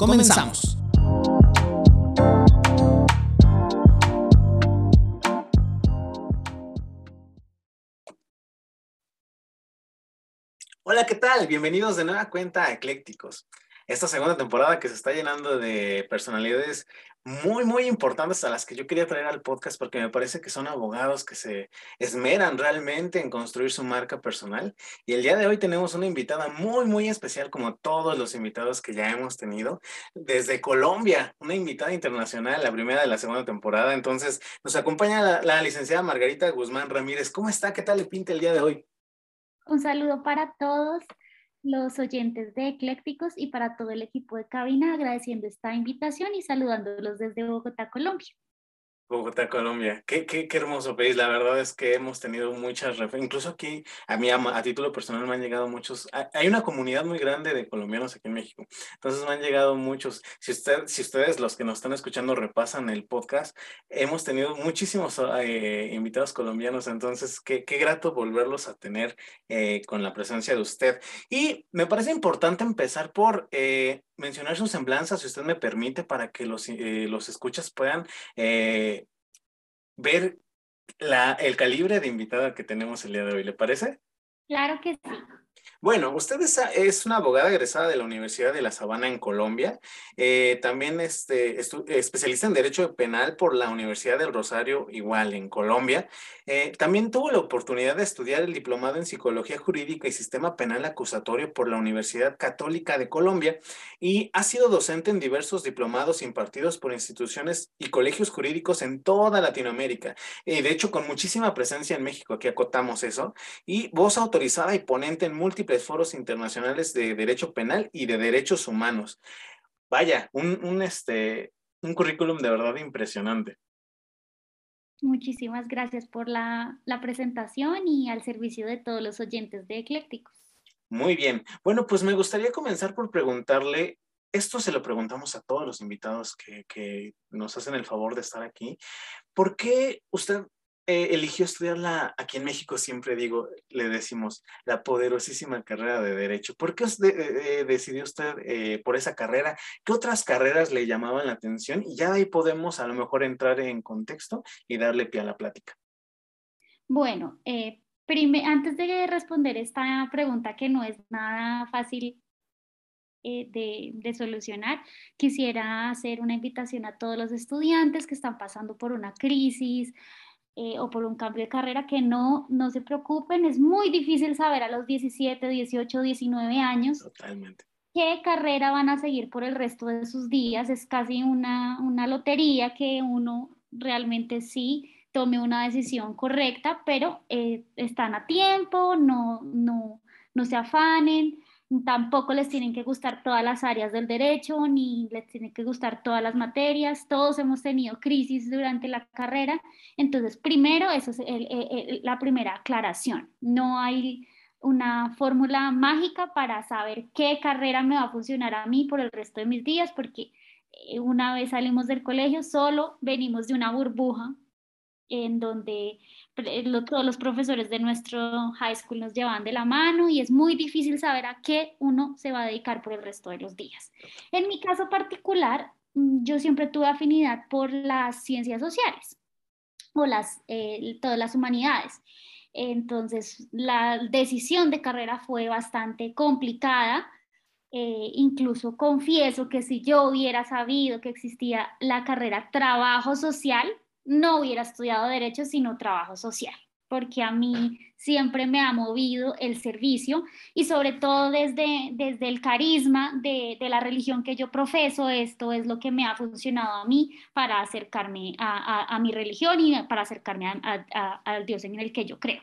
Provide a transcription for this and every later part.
comenzamos. Hola, ¿qué tal? Bienvenidos de nueva cuenta a Eclécticos. Esta segunda temporada que se está llenando de personalidades muy, muy importantes a las que yo quería traer al podcast porque me parece que son abogados que se esmeran realmente en construir su marca personal. Y el día de hoy tenemos una invitada muy, muy especial como todos los invitados que ya hemos tenido desde Colombia, una invitada internacional, la primera de la segunda temporada. Entonces nos acompaña la, la licenciada Margarita Guzmán Ramírez. ¿Cómo está? ¿Qué tal le pinta el día de hoy? Un saludo para todos los oyentes de Eclécticos y para todo el equipo de cabina, agradeciendo esta invitación y saludándolos desde Bogotá, Colombia. Bogotá, Colombia. Qué, qué, qué, hermoso país. La verdad es que hemos tenido muchas referencias. Incluso aquí, a mí, a, a, título personal, me han llegado muchos. Hay una comunidad muy grande de colombianos aquí en México. Entonces, me han llegado muchos. Si, usted, si ustedes, los que nos están escuchando, repasan el podcast, hemos tenido muchísimos eh, invitados colombianos. Entonces, qué, qué, grato volverlos a tener eh, con la presencia de usted. Y me parece importante empezar por eh, mencionar su semblanza, si usted me permite, para que los, eh, los escuchas puedan eh, ver la, el calibre de invitada que tenemos el día de hoy. ¿Le parece? Claro que sí. Bueno, usted es, una abogada egresada de la Universidad de La Sabana en Colombia. Eh, también este, especialista en Derecho Penal por la Universidad del Rosario, igual en Colombia. Eh, también tuvo la oportunidad de estudiar el diplomado en Psicología Jurídica y Sistema Penal Acusatorio por la Universidad Católica de Colombia y ha sido docente en diversos diplomados impartidos por instituciones y colegios jurídicos en toda Latinoamérica. De hecho, con muchísima presencia en México, aquí acotamos eso, y voz autorizada y ponente en múltiples foros internacionales de derecho penal y de derechos humanos. Vaya, un, un, este, un currículum de verdad impresionante. Muchísimas gracias por la, la presentación y al servicio de todos los oyentes de Eclécticos. Muy bien. Bueno, pues me gustaría comenzar por preguntarle, esto se lo preguntamos a todos los invitados que, que nos hacen el favor de estar aquí, ¿por qué usted eh, eligió estudiarla aquí en México, siempre digo, le decimos, la poderosísima carrera de Derecho. ¿Por qué de, decidió usted eh, por esa carrera? ¿Qué otras carreras le llamaban la atención? Y ya ahí podemos a lo mejor entrar en contexto y darle pie a la plática. Bueno, eh, antes de responder esta pregunta que no es nada fácil de, solucionar, quisiera hacer una invitación a todos los estudiantes que están pasando por una crisis, eh, o por un cambio de carrera, que no, no se preocupen, es muy difícil saber a los 17, 18, 19 años Totalmente. qué carrera van a seguir por el resto de sus días, es casi una, una lotería que uno realmente sí tome una decisión correcta, pero eh, están a tiempo, no, no, no se afanen, tampoco les tienen que gustar todas las áreas del derecho, ni les tienen que gustar todas las materias, todos hemos tenido crisis durante la carrera, entonces primero, eso es la primera aclaración, no hay una fórmula mágica para saber qué carrera me va a funcionar a mí por el resto de mis días, porque eh, una vez salimos del colegio solo venimos de una burbuja en donde todos los profesores de nuestro high school nos llevaban de la mano y es muy difícil saber a qué uno se va a dedicar por el resto de los días. En mi caso particular, mm, yo siempre tuve afinidad por las ciencias sociales o las, eh, todas las humanidades. Entonces, la decisión de carrera fue bastante complicada. Eh, incluso confieso que si yo hubiera sabido que existía la carrera trabajo social, no hubiera estudiado derecho, sino trabajo social, porque a mí siempre me ha movido el servicio y sobre todo desde, desde el carisma de, de, la religión que yo profeso, esto es lo que me ha funcionado a mí para acercarme a, a, mi religión y para acercarme al Dios en el que yo creo.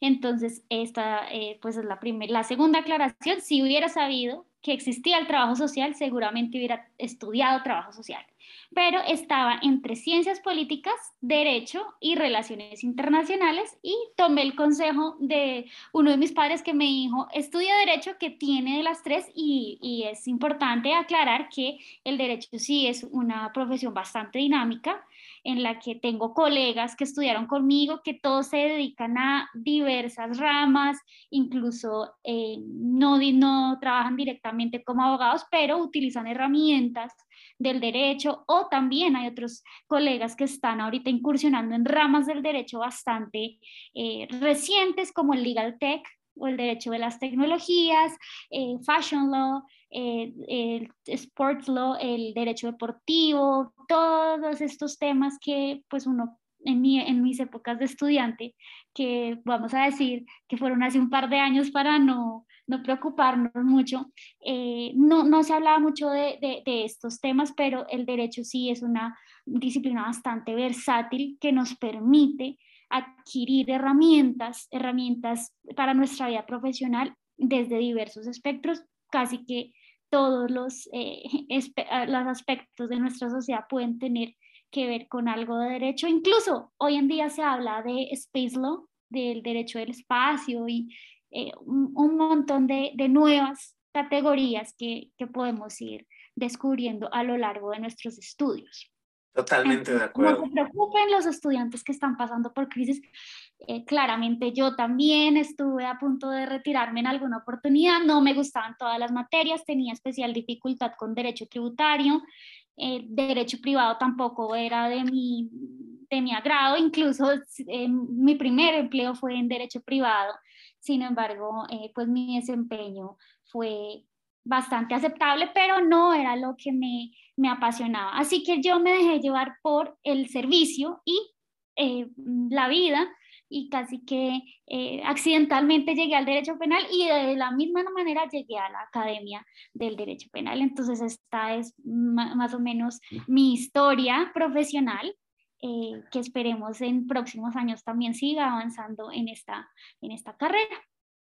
Entonces, esta eh, pues es la, primera la segunda aclaración. Si hubiera sabido que existía el trabajo social, seguramente hubiera estudiado trabajo social pero estaba entre ciencias políticas, derecho y relaciones internacionales y tomé el consejo de uno de mis padres que me dijo, estudia derecho que tiene de las tres y, y es importante aclarar que el derecho sí es una profesión bastante dinámica en la que tengo colegas que estudiaron conmigo, que todos se dedican a diversas ramas, incluso eh, no, no trabajan directamente como abogados, pero utilizan herramientas del derecho o también hay otros colegas que están ahorita incursionando en ramas del derecho bastante eh, recientes como el legal tech o el derecho de las tecnologías, eh, fashion law, eh, el sports law, el derecho deportivo, todos estos temas que pues uno en, mi, en mis épocas de estudiante, que vamos a decir que fueron hace un par de años para no no preocuparnos mucho. Eh, no, no se hablaba mucho de, de, estos temas, pero el derecho sí es una disciplina bastante versátil que nos permite adquirir herramientas, herramientas para nuestra vida profesional desde diversos espectros, casi que todos los, eh, los aspectos de nuestra sociedad pueden tener que ver con algo de derecho. Incluso hoy en día se habla de space law, del derecho del espacio y eh, un, montón de, nuevas categorías que, podemos ir descubriendo a lo largo de nuestros estudios. Totalmente de acuerdo. No se preocupen los estudiantes que están pasando por crisis. Eh, claramente yo también estuve a punto de retirarme en alguna oportunidad. No me gustaban todas las materias, tenía especial dificultad con derecho tributario. Eh, derecho privado tampoco era de mi, de mi agrado. Incluso mi primer empleo fue en derecho privado sin embargo, eh, pues mi desempeño fue bastante aceptable, pero no era lo que me, me apasionaba. Así que yo me dejé llevar por el servicio y eh, la vida y casi que eh, accidentalmente llegué al derecho penal y de la misma manera llegué a la academia del derecho penal. Entonces esta es más o menos mi historia profesional eh, que esperemos en próximos años también siga avanzando en esta, en esta carrera.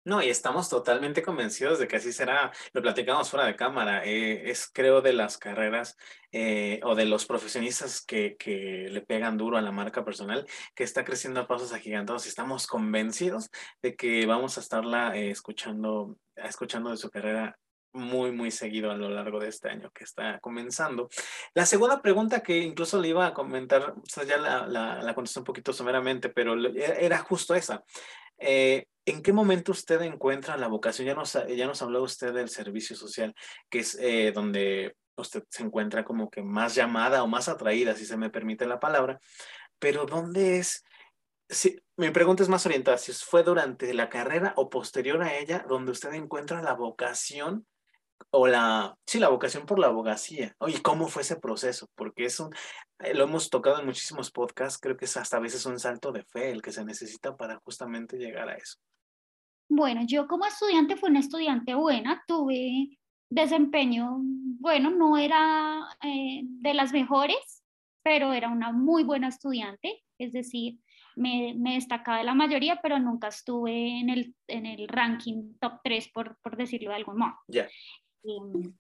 No, y estamos totalmente convencidos de que así será. Lo platicamos fuera de cámara. Eh, es, creo, de las carreras eh, o de los profesionistas que, que, le pegan duro a la marca personal, que está creciendo a pasos agigantados. Estamos convencidos de que vamos a estarla escuchando, escuchando de su carrera muy, muy seguido a lo largo de este año que está comenzando. La segunda pregunta que incluso le iba a comentar, o ya la, la, contesté un poquito someramente, pero e, era justo esa. Eh, ¿En qué momento usted encuentra la vocación? Ya nos, ya nos habló usted del servicio social, que es eh, donde usted se encuentra como que más llamada o más atraída, si se me permite la palabra, pero ¿dónde es? Si, mi pregunta es más orientada, si fue durante la carrera o posterior a ella donde usted encuentra la vocación o la, sí, la vocación por la abogacía. Oye, ¿cómo fue ese proceso? Porque es un, eh, lo hemos tocado en muchísimos podcasts, creo que es hasta a veces un salto de fe el que se necesita para justamente llegar a eso. Bueno, yo como estudiante fui una estudiante buena, tuve desempeño, bueno, no era eh, de las mejores, pero era una muy buena estudiante, es decir, me, me, destacaba de la mayoría, pero nunca estuve en el, en el ranking top 3, por, por decirlo de algún modo. Ya. Em,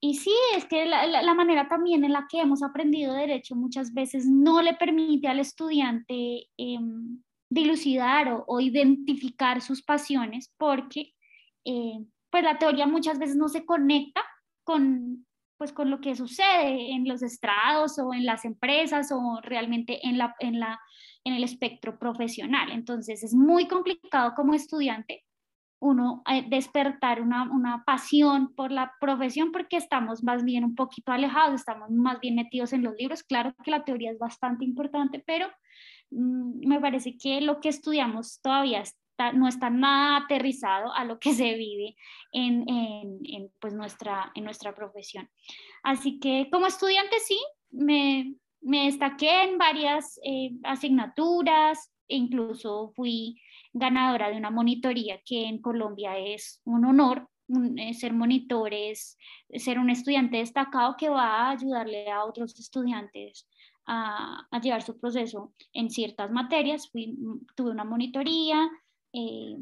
y sí, es que la, la, manera también en la que hemos aprendido derecho muchas veces no le permite al estudiante eh, dilucidar o, o, identificar sus pasiones porque eh, pues la teoría muchas veces no se conecta con, pues con lo que sucede en los estrados o en las empresas o realmente en, la, en, la, en el espectro profesional. Entonces es muy complicado como estudiante uno eh, despertar una, una, pasión por la profesión porque estamos más bien un poquito alejados, estamos más bien metidos en los libros. Claro que la teoría es bastante importante, pero mm, me parece que lo que estudiamos todavía no está nada aterrizado a lo que se vive en, en, pues nuestra, en nuestra profesión. Así que como estudiante sí, me, me destaqué en varias eh, asignaturas, incluso fui ganadora de una monitoría que en Colombia es un honor. Eh, ser monitor es ser un estudiante destacado que va a ayudarle a otros estudiantes a, llevar su proceso en ciertas materias. tuve una monitoría eh,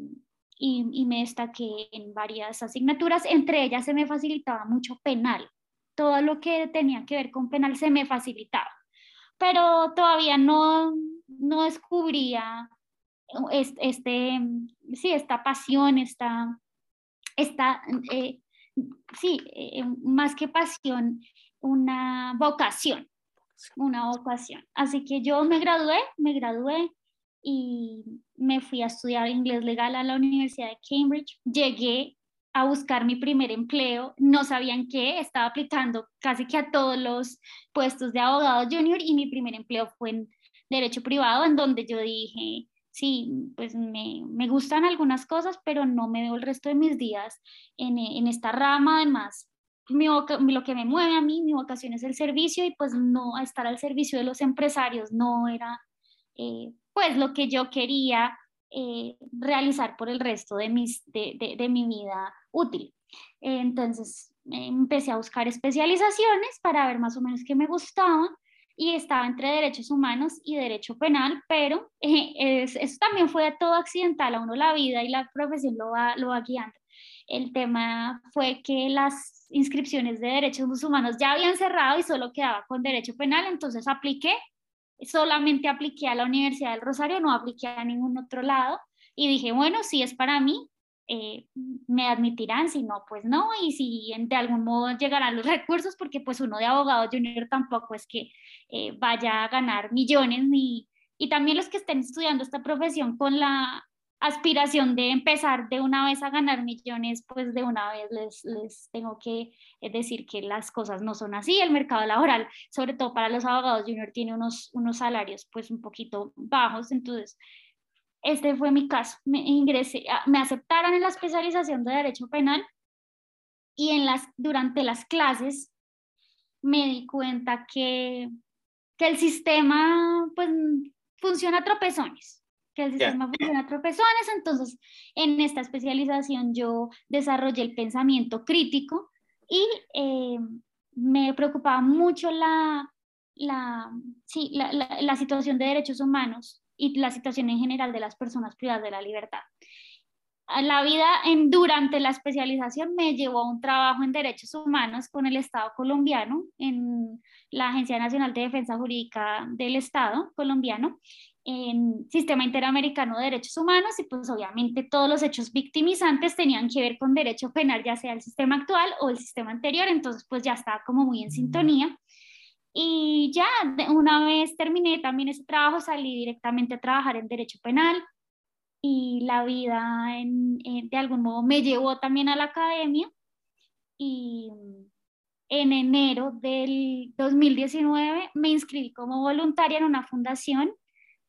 y, y, me destaqué en varias asignaturas. Entre ellas se me facilitaba mucho penal. Todo lo que tenía que ver con penal se me facilitaba. Pero todavía no, no descubría este, sí, esta pasión, esta, esta eh, sí, eh, más que pasión, una vocación, una vocación. Así que yo me gradué, me gradué y me fui a estudiar inglés legal a la Universidad de Cambridge. Llegué a buscar mi primer empleo, no sabían qué, estaba aplicando casi que a todos los puestos de abogado junior y mi primer empleo fue en derecho privado, en donde yo dije, sí, pues me, me, gustan algunas cosas, pero no me veo el resto de mis días en, en esta rama. Además, mi lo que me mueve a mí, mi vocación es el servicio y pues no estar al servicio de los empresarios no era eh, pues lo que yo quería eh, realizar por el resto de, mis, de, de, de mi vida útil. Entonces empecé a buscar especializaciones para ver más o menos qué me gustaba y estaba entre derechos humanos y derecho penal, pero eh, eso también fue todo accidental, a uno la vida y la profesión lo va, lo va guiando. El tema fue que las inscripciones de derechos humanos ya habían cerrado y solo quedaba con derecho penal, entonces apliqué, solamente apliqué a la Universidad del Rosario, no apliqué a ningún otro lado y dije, bueno, si es para mí, eh, me admitirán, si no, pues no, y si de algún modo llegarán los recursos, porque pues uno de abogado junior tampoco es que eh, vaya a ganar millones, ni, y también los que estén estudiando esta profesión con la aspiración de empezar de una vez a ganar millones, pues de una vez les, les tengo que eh, decir que las cosas no son así. El mercado laboral, sobre todo para los abogados junior, tiene unos, unos salarios pues un poquito bajos, entonces este fue mi caso. Me ingresé, me aceptaron en la especialización de Derecho Penal y en las, durante las clases me di cuenta que, que el sistema pues, funciona a tropezones, que el sistema funciona a tropezones. Entonces, en esta especialización yo desarrollé el pensamiento crítico y eh, me preocupaba mucho la, la, sí, la, la situación de derechos humanos y la situación en general de las personas privadas de la libertad. La vida en, durante la especialización me llevó a un trabajo en derechos humanos con el Estado colombiano, en la Agencia Nacional de Defensa Jurídica del Estado colombiano, en Sistema Interamericano de Derechos Humanos y pues obviamente todos los hechos victimizantes tenían que ver con derecho penal, ya sea el sistema actual o el sistema anterior, entonces pues ya estaba como muy en sintonía. Y ya una vez terminé también ese trabajo, salí directamente a trabajar en derecho penal y la vida en, de algún modo me llevó también a la academia y en enero del 2019 me inscribí como voluntaria en una fundación,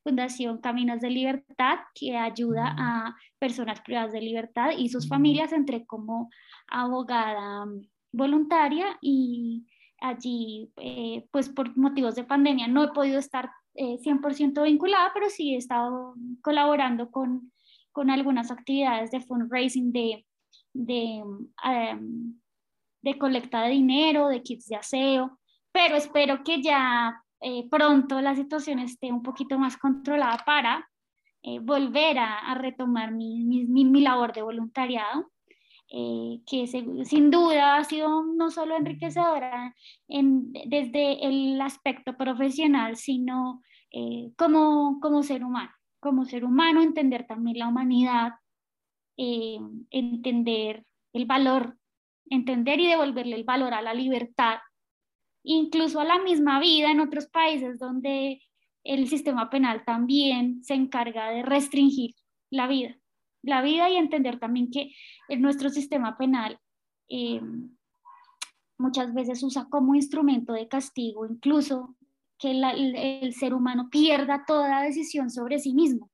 Fundación Caminos de Libertad, que ayuda a personas privadas de libertad y sus familias. Entré como abogada voluntaria y allí, eh, pues por motivos de pandemia, no he podido estar 100% eh, vinculada, pero sí he estado colaborando con, con algunas actividades de fundraising, de, de, em, de colecta de dinero, de kits de aseo, pero espero que ya eh, pronto la situación esté un poquito más controlada para volver a, a retomar mi, mi, mi labor de voluntariado. Eh, que sin duda ha sido no solo enriquecedora en, desde el aspecto profesional, sino eh, como, como ser humano, como ser humano, entender también la humanidad, eh, entender el valor, entender y devolverle el valor a la libertad, incluso a la misma vida en otros países donde el sistema penal también se encarga de restringir la vida la vida y entender también que en nuestro sistema penal eh, muchas veces usa como instrumento de castigo, incluso que el, ser humano pierda toda decisión sobre sí mismo,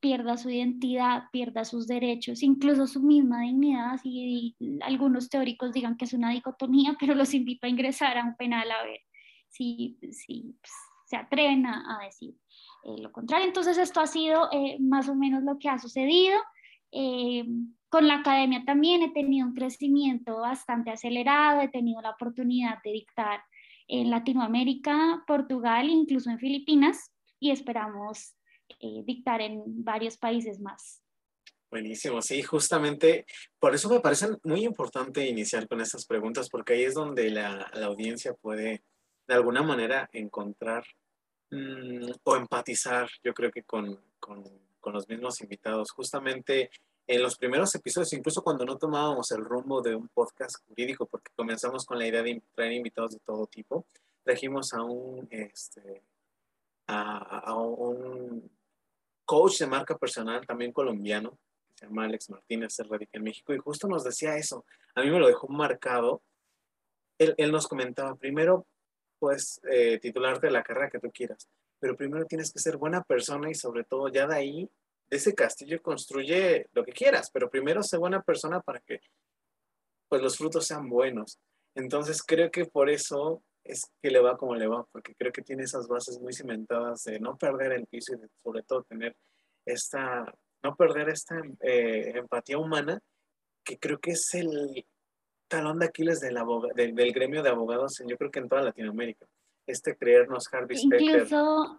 pierda su identidad, pierda sus derechos, incluso su misma dignidad. Y, algunos teóricos digan que es una dicotomía, pero los invito a ingresar a un penal a ver si, si pues, se atreven a decir eh, lo contrario. Entonces esto ha sido eh, más o menos lo que ha sucedido. Eh, con la academia también he tenido un crecimiento bastante acelerado, he tenido la oportunidad de dictar en Latinoamérica, Portugal, incluso en Filipinas, y esperamos dictar en varios países más. Buenísimo, sí, justamente por eso me parece muy importante iniciar con estas preguntas, porque ahí es donde la, la audiencia puede de alguna manera encontrar mm, o empatizar, yo creo que con, con, con, los mismos invitados. Justamente en los primeros episodios, incluso cuando no tomábamos el rumbo de un podcast jurídico, porque comenzamos con la idea de traer invitados de todo tipo, trajimos a un, este, a, a un coach de marca personal, también colombiano, se llama Alex Martínez, se radica en México, y justo nos decía eso. A mí me lo dejó marcado. Él, él nos comentaba, primero, pues, eh, titularte la carrera que tú quieras, pero primero tienes que ser buena persona y sobre todo ya de ahí, de ese castillo, construye lo que quieras, pero primero sé buena persona para que, pues, los frutos sean buenos. Entonces, creo que por eso es que le va como le va, porque creo que tiene esas bases muy cimentadas de no perder el piso y sobre todo tener esta no perder esta eh, empatía humana, que creo que es el talón de Aquiles del, del, gremio de abogados, yo creo que en toda Latinoamérica. Este creernos Harvey Incluso,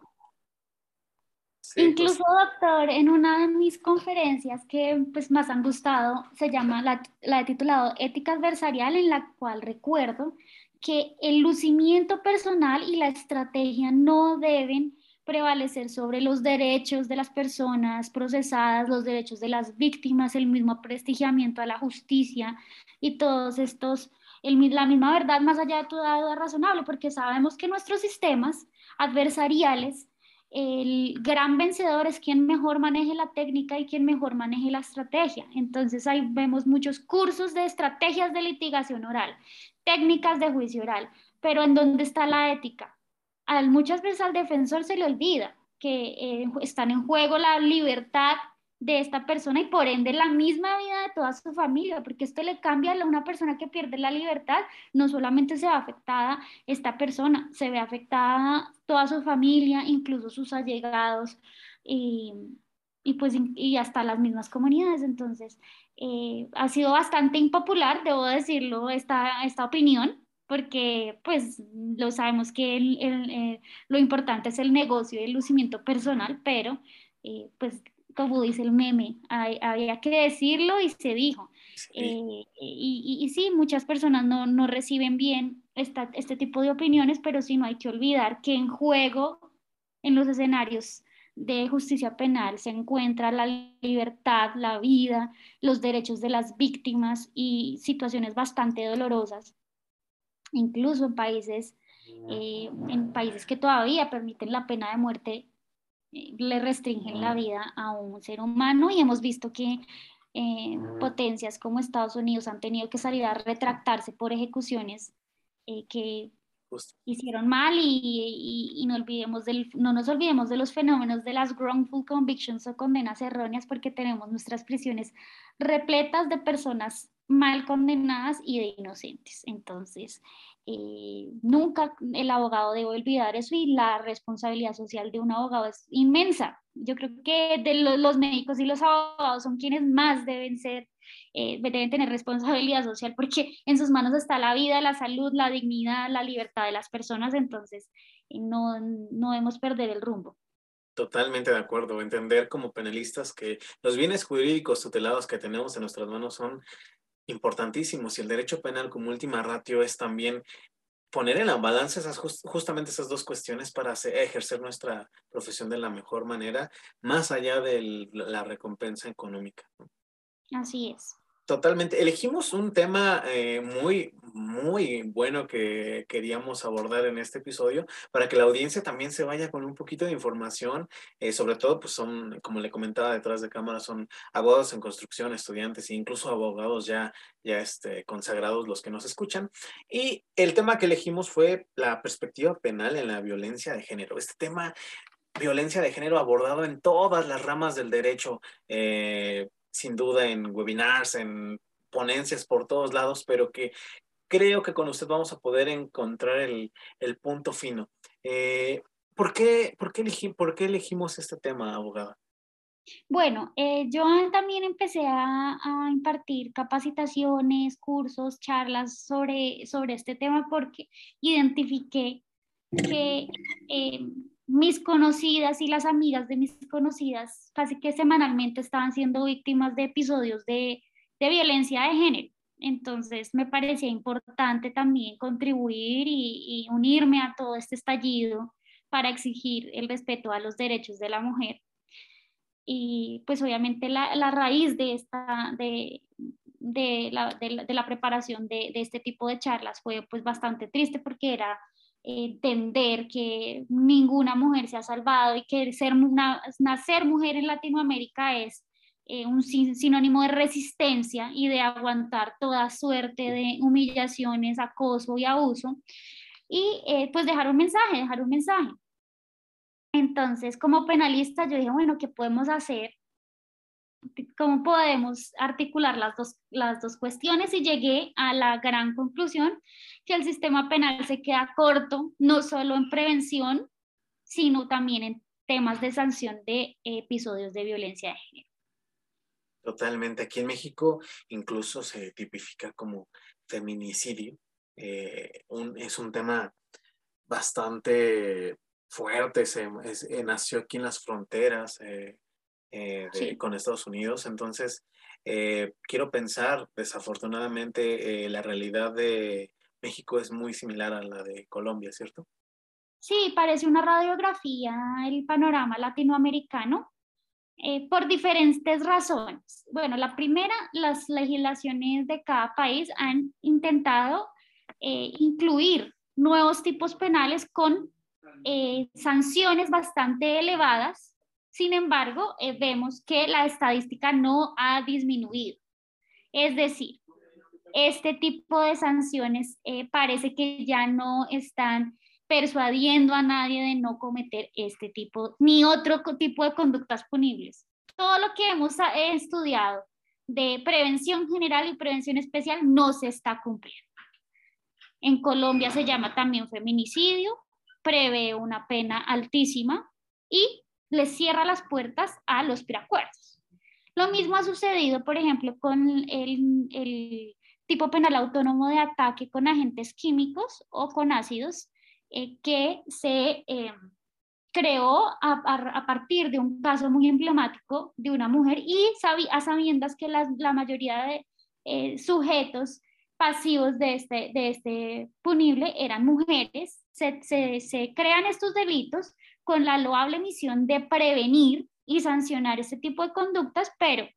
Incluso, doctor, en una de mis conferencias que pues, más han gustado, se llama la, la titulado Ética Adversarial, en la cual recuerdo que el lucimiento personal y la estrategia no deben prevalecer sobre los derechos de las personas procesadas, los derechos de las víctimas, el mismo prestigiamiento a la justicia y todos estos, el, la misma verdad más allá de toda duda razonable, porque sabemos que nuestros sistemas adversariales, el gran vencedor es quien mejor maneje la técnica y quien mejor maneje la estrategia. Entonces ahí vemos muchos cursos de estrategias de litigación oral, técnicas de juicio oral, pero ¿en dónde está la ética? Muchas veces al defensor se le olvida que eh, están en juego la libertad de esta persona y por ende la misma vida de toda su familia, porque esto le cambia a una persona que pierde la libertad, no solamente se ve afectada esta persona, se ve afectada toda su familia, incluso sus allegados y, pues y hasta las mismas comunidades. Entonces, eh, ha sido bastante impopular, debo decirlo, esta, esta opinión, porque pues lo sabemos que eh, lo importante es el negocio y el lucimiento personal, pero eh, pues como dice el meme, había que decirlo y se dijo. Eh, y, y, sí, muchas personas no, no reciben bien esta, este tipo de opiniones, pero sí no hay que olvidar que en juego, en los escenarios de justicia penal, se encuentra la libertad, la vida, los derechos de las víctimas y situaciones bastante dolorosas incluso en países, eh, en países que todavía permiten la pena de muerte, eh, le restringen la vida a un ser humano. Y hemos visto que eh, potencias como Estados Unidos han tenido que salir a retractarse por ejecuciones que hicieron mal. Y, y, no, olvidemos del, no nos olvidemos de los fenómenos de las wrongful convictions o condenas erróneas porque tenemos nuestras prisiones repletas de personas mal condenadas y de inocentes. Entonces, eh, nunca el abogado debe olvidar eso y la responsabilidad social de un abogado es inmensa. Yo creo que de los, médicos y los abogados son quienes más deben ser, eh, deben tener responsabilidad social porque en sus manos está la vida, la salud, la dignidad, la libertad de las personas. Entonces, eh, no, no debemos perder el rumbo. Totalmente de acuerdo. Entender como penalistas que los bienes jurídicos tutelados que tenemos en nuestras manos son importantísimos y el derecho penal como última ratio es también poner en la balanza esas justamente esas dos cuestiones para ejercer nuestra profesión de la mejor manera, más allá de la recompensa económica. Así es. Totalmente. Elegimos un tema eh, muy, muy bueno que queríamos abordar en este episodio para que la audiencia también se vaya con un poquito de información. Eh, sobre todo, pues son, como le comentaba detrás de cámara, son abogados en construcción, estudiantes e incluso abogados ya, ya este, consagrados los que nos escuchan. Y el tema que elegimos fue la perspectiva penal en la violencia de género. Este tema violencia de género abordado en todas las ramas del derecho, eh, sin duda en webinars, en ponencias por todos lados, pero que creo que con usted vamos a poder encontrar el, punto fino. Eh, ¿por, qué, por, qué por qué elegimos este tema, abogada? Bueno, eh, yo también empecé a, impartir capacitaciones, cursos, charlas sobre, sobre este tema porque identifiqué que eh, mis conocidas y las amigas de mis conocidas casi que semanalmente estaban siendo víctimas de episodios de, violencia de género. Entonces me parecía importante también contribuir y, y unirme a todo este estallido para exigir el respeto a los derechos de la mujer y pues obviamente la, la raíz de, esta, de, de, la, de, la, preparación de, de, este tipo de charlas fue pues bastante triste porque era entender que ninguna mujer se ha salvado y que ser una, nacer mujer en Latinoamérica es eh, un sinónimo de resistencia y de aguantar toda suerte de humillaciones, acoso y abuso. Y eh, pues dejar un mensaje, dejar un mensaje. Entonces, como penalista, yo dije, bueno, ¿qué podemos hacer? ¿Cómo podemos articular las dos, las dos cuestiones? Y llegué a la gran conclusión que el sistema penal se queda corto, no solo en prevención, sino también en temas de sanción de episodios de violencia de género. Totalmente. Aquí en México incluso se tipifica como feminicidio. Eh, es un tema bastante fuerte, se, eh, nació aquí en las fronteras eh, eh, con Estados Unidos, entonces quiero pensar, desafortunadamente, la realidad de México es muy similar a la de Colombia, ¿cierto? Sí, parece una radiografía el panorama latinoamericano por diferentes razones. Bueno, la primera, las legislaciones de cada país han intentado incluir nuevos tipos penales con eh, sanciones bastante elevadas, sin embargo, eh, vemos que la estadística no ha disminuido. Es decir, este tipo de sanciones eh, parece que ya no están persuadiendo a nadie de no cometer este tipo ni otro tipo de conductas punibles. Todo lo que hemos estudiado de prevención general y prevención especial no se está cumpliendo. En Colombia se llama también feminicidio, prevé una pena altísima y le cierra las puertas a los preacuerdos. Lo mismo ha sucedido, por ejemplo, con el, tipo penal autónomo de ataque con agentes químicos o con ácidos eh, que se eh, creó a, partir de un caso muy emblemático de una mujer y a sabiendas que la mayoría de eh, sujetos pasivos este, de este punible eran mujeres se, crean estos delitos con la loable misión de prevenir y sancionar este tipo de conductas, pero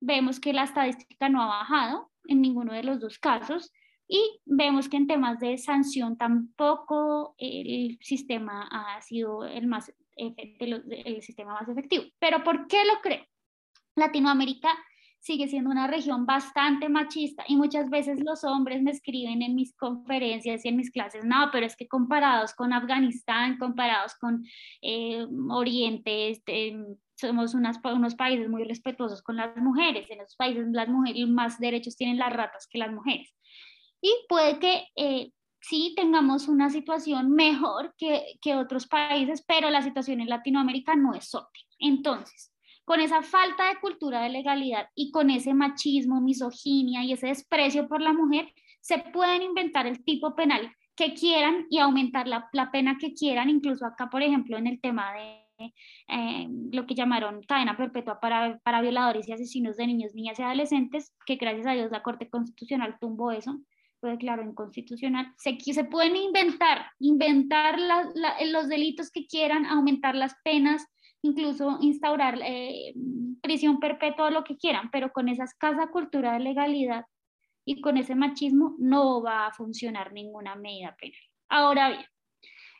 vemos que la estadística no ha bajado en ninguno de los dos casos y vemos que en temas de sanción tampoco el sistema ha sido el, más, el sistema más efectivo. ¿Pero por qué lo creo? Latinoamérica sigue siendo una región bastante machista y muchas veces los hombres me escriben en mis conferencias y en mis clases, no, pero es que comparados con Afganistán, comparados con eh, Oriente, este, somos unas, unos países muy respetuosos con las mujeres, en esos países las mujeres más derechos tienen las ratas que las mujeres. Y puede que eh, sí tengamos una situación mejor que, que otros países, pero la situación en Latinoamérica no es óptima. Entonces, con esa falta de cultura de legalidad y con ese machismo, misoginia y ese desprecio por la mujer, se pueden inventar el tipo penal que quieran y aumentar la, pena que quieran, incluso acá, por ejemplo, en el tema de eh, lo que llamaron cadena perpetua para, para violadores y asesinos de niños, niñas y adolescentes, que gracias a Dios la Corte Constitucional tumbó eso, fue declarado inconstitucional. Se, se pueden inventar, inventar los delitos que quieran, aumentar las penas, incluso instaurar eh, prisión perpetua, lo que quieran, pero con esa escasa cultura de legalidad y con ese machismo no va a funcionar ninguna medida penal. Ahora bien,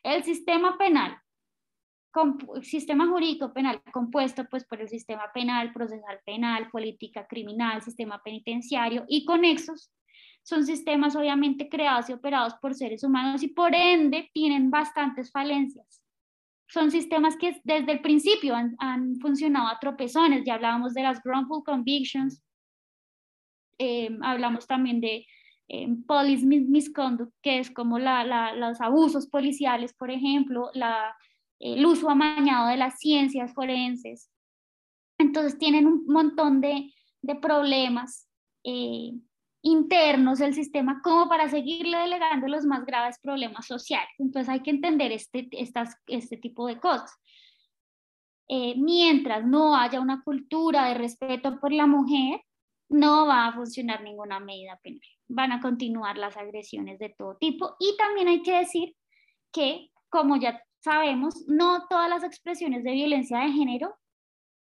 el sistema penal, el sistema jurídico penal compuesto pues por el sistema penal, procesal penal, política criminal, sistema penitenciario y conexos, son sistemas obviamente creados y operados por seres humanos y por ende tienen bastantes falencias son sistemas que desde el principio han, funcionado a tropezones. Ya hablábamos de las wrongful convictions, eh, hablamos también de eh, police misconduct, que es como los abusos policiales, por ejemplo, la, el uso amañado de las ciencias forenses. Entonces tienen un montón de, de problemas eh, internos del sistema como para seguirle delegando los más graves problemas sociales. Entonces hay que entender este, estas, este tipo de cosas. Eh, mientras no haya una cultura de respeto por la mujer, no va a funcionar ninguna medida penal. Van a continuar las agresiones de todo tipo. Y también hay que decir que, como ya sabemos, no todas las expresiones de violencia de género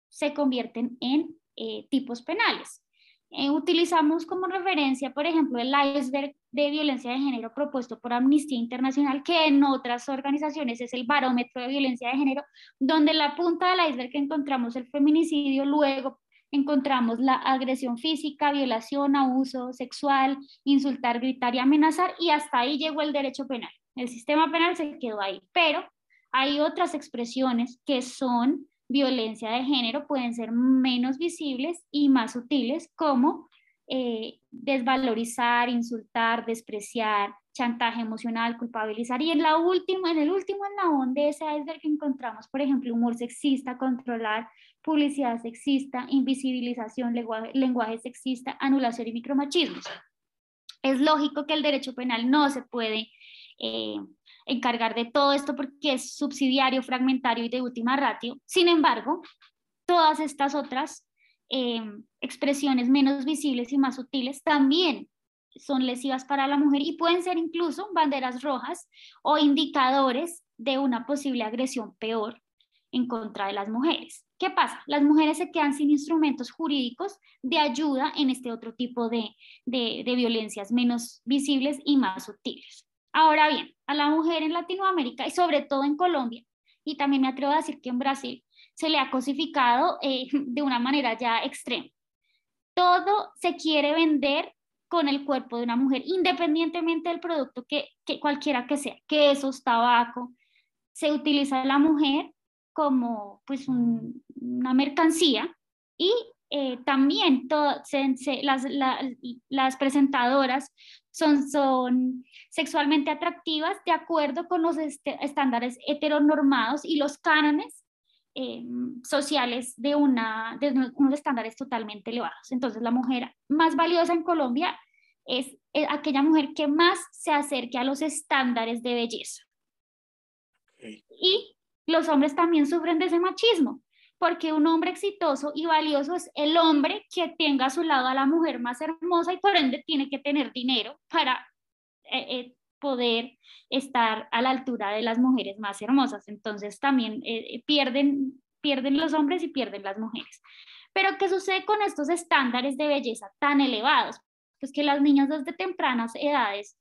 se convierten en eh, tipos penales. Eh, utilizamos como referencia, por ejemplo, el iceberg de violencia de género propuesto por Amnistía Internacional, que en otras organizaciones es el barómetro de violencia de género, donde en la punta del iceberg encontramos el feminicidio, luego encontramos la agresión física, violación, abuso sexual, insultar, gritar y amenazar, y hasta ahí llegó el derecho penal. El sistema penal se quedó ahí, pero hay otras expresiones que son violencia de género pueden ser menos visibles y más sutiles, como eh, desvalorizar, insultar, despreciar, chantaje emocional, culpabilizar. Y en, la última, en el último eslabón de ese iceberg encontramos, por ejemplo, humor sexista, controlar, publicidad sexista, invisibilización, lenguaje, lenguaje sexista, anulación y micromachismos. Es lógico que el derecho penal no se puede eh, encargar de todo esto porque es subsidiario, fragmentario y de última ratio. Sin embargo, todas estas otras eh, expresiones menos visibles y más sutiles también son lesivas para la mujer y pueden ser incluso banderas rojas o indicadores de una posible agresión peor en contra de las mujeres. ¿Qué pasa? Las mujeres se quedan sin instrumentos jurídicos de ayuda en este otro tipo de, de violencias menos visibles y más sutiles. Ahora bien, a la mujer en Latinoamérica y sobre todo en Colombia, y también me atrevo a decir que en Brasil, se le ha cosificado eh, de una manera ya extrema. Todo se quiere vender con el cuerpo de una mujer, independientemente del producto que, cualquiera que sea, quesos, tabaco, se utiliza a la mujer como pues una mercancía y eh, también las, las, presentadoras son, son sexualmente atractivas de acuerdo con los este, estándares heteronormados y los cánones eh, sociales de, una, de unos estándares totalmente elevados. Entonces, la mujer más valiosa en Colombia es, es eh, aquella mujer que más se acerque a los estándares de belleza. Y los hombres también sufren de ese machismo porque un hombre exitoso y valioso es el hombre que tenga a su lado a la mujer más hermosa y por ende tiene que tener dinero para eh, eh, poder estar a la altura de las mujeres más hermosas. Entonces también eh, pierden, pierden los hombres y pierden las mujeres. Pero ¿qué sucede con estos estándares de belleza tan elevados? Pues que las niñas desde tempranas edades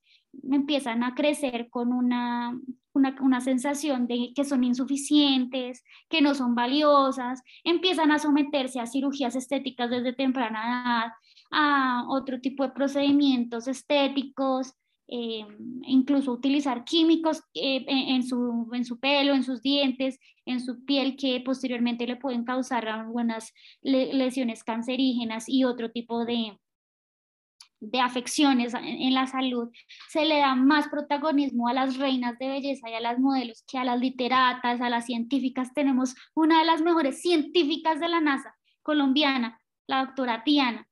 empiezan a crecer con una, una, sensación de que son insuficientes, que no son valiosas, empiezan a someterse a cirugías estéticas desde temprana edad, a otro tipo de procedimientos estéticos, eh, incluso utilizar químicos eh, en, su, en su pelo, en sus dientes, en su piel, que posteriormente le pueden causar algunas lesiones cancerígenas y otro tipo de, de afecciones en, la salud, se le da más protagonismo a las reinas de belleza y a las modelos que a las literatas, a las científicas. Tenemos una de las mejores científicas de la NASA, colombiana, la doctora Tiana,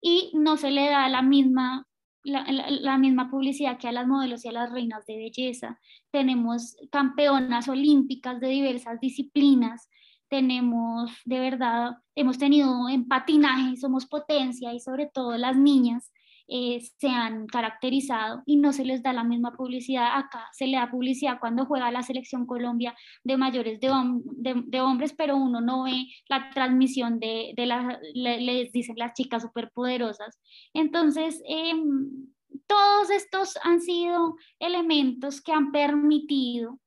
y no se le da la misma, la, misma publicidad que a las modelos y a las reinas de belleza. Tenemos campeonas olímpicas de diversas disciplinas, tenemos de verdad, hemos tenido en patinaje, somos potencia y sobre todo las niñas eh, se han caracterizado y no se les da la misma publicidad acá. Se le da publicidad cuando juega la selección Colombia de mayores de, de, hombres, pero uno no ve la transmisión de, de la, les dicen las chicas superpoderosas. Entonces, em, todos estos han sido elementos que han permitido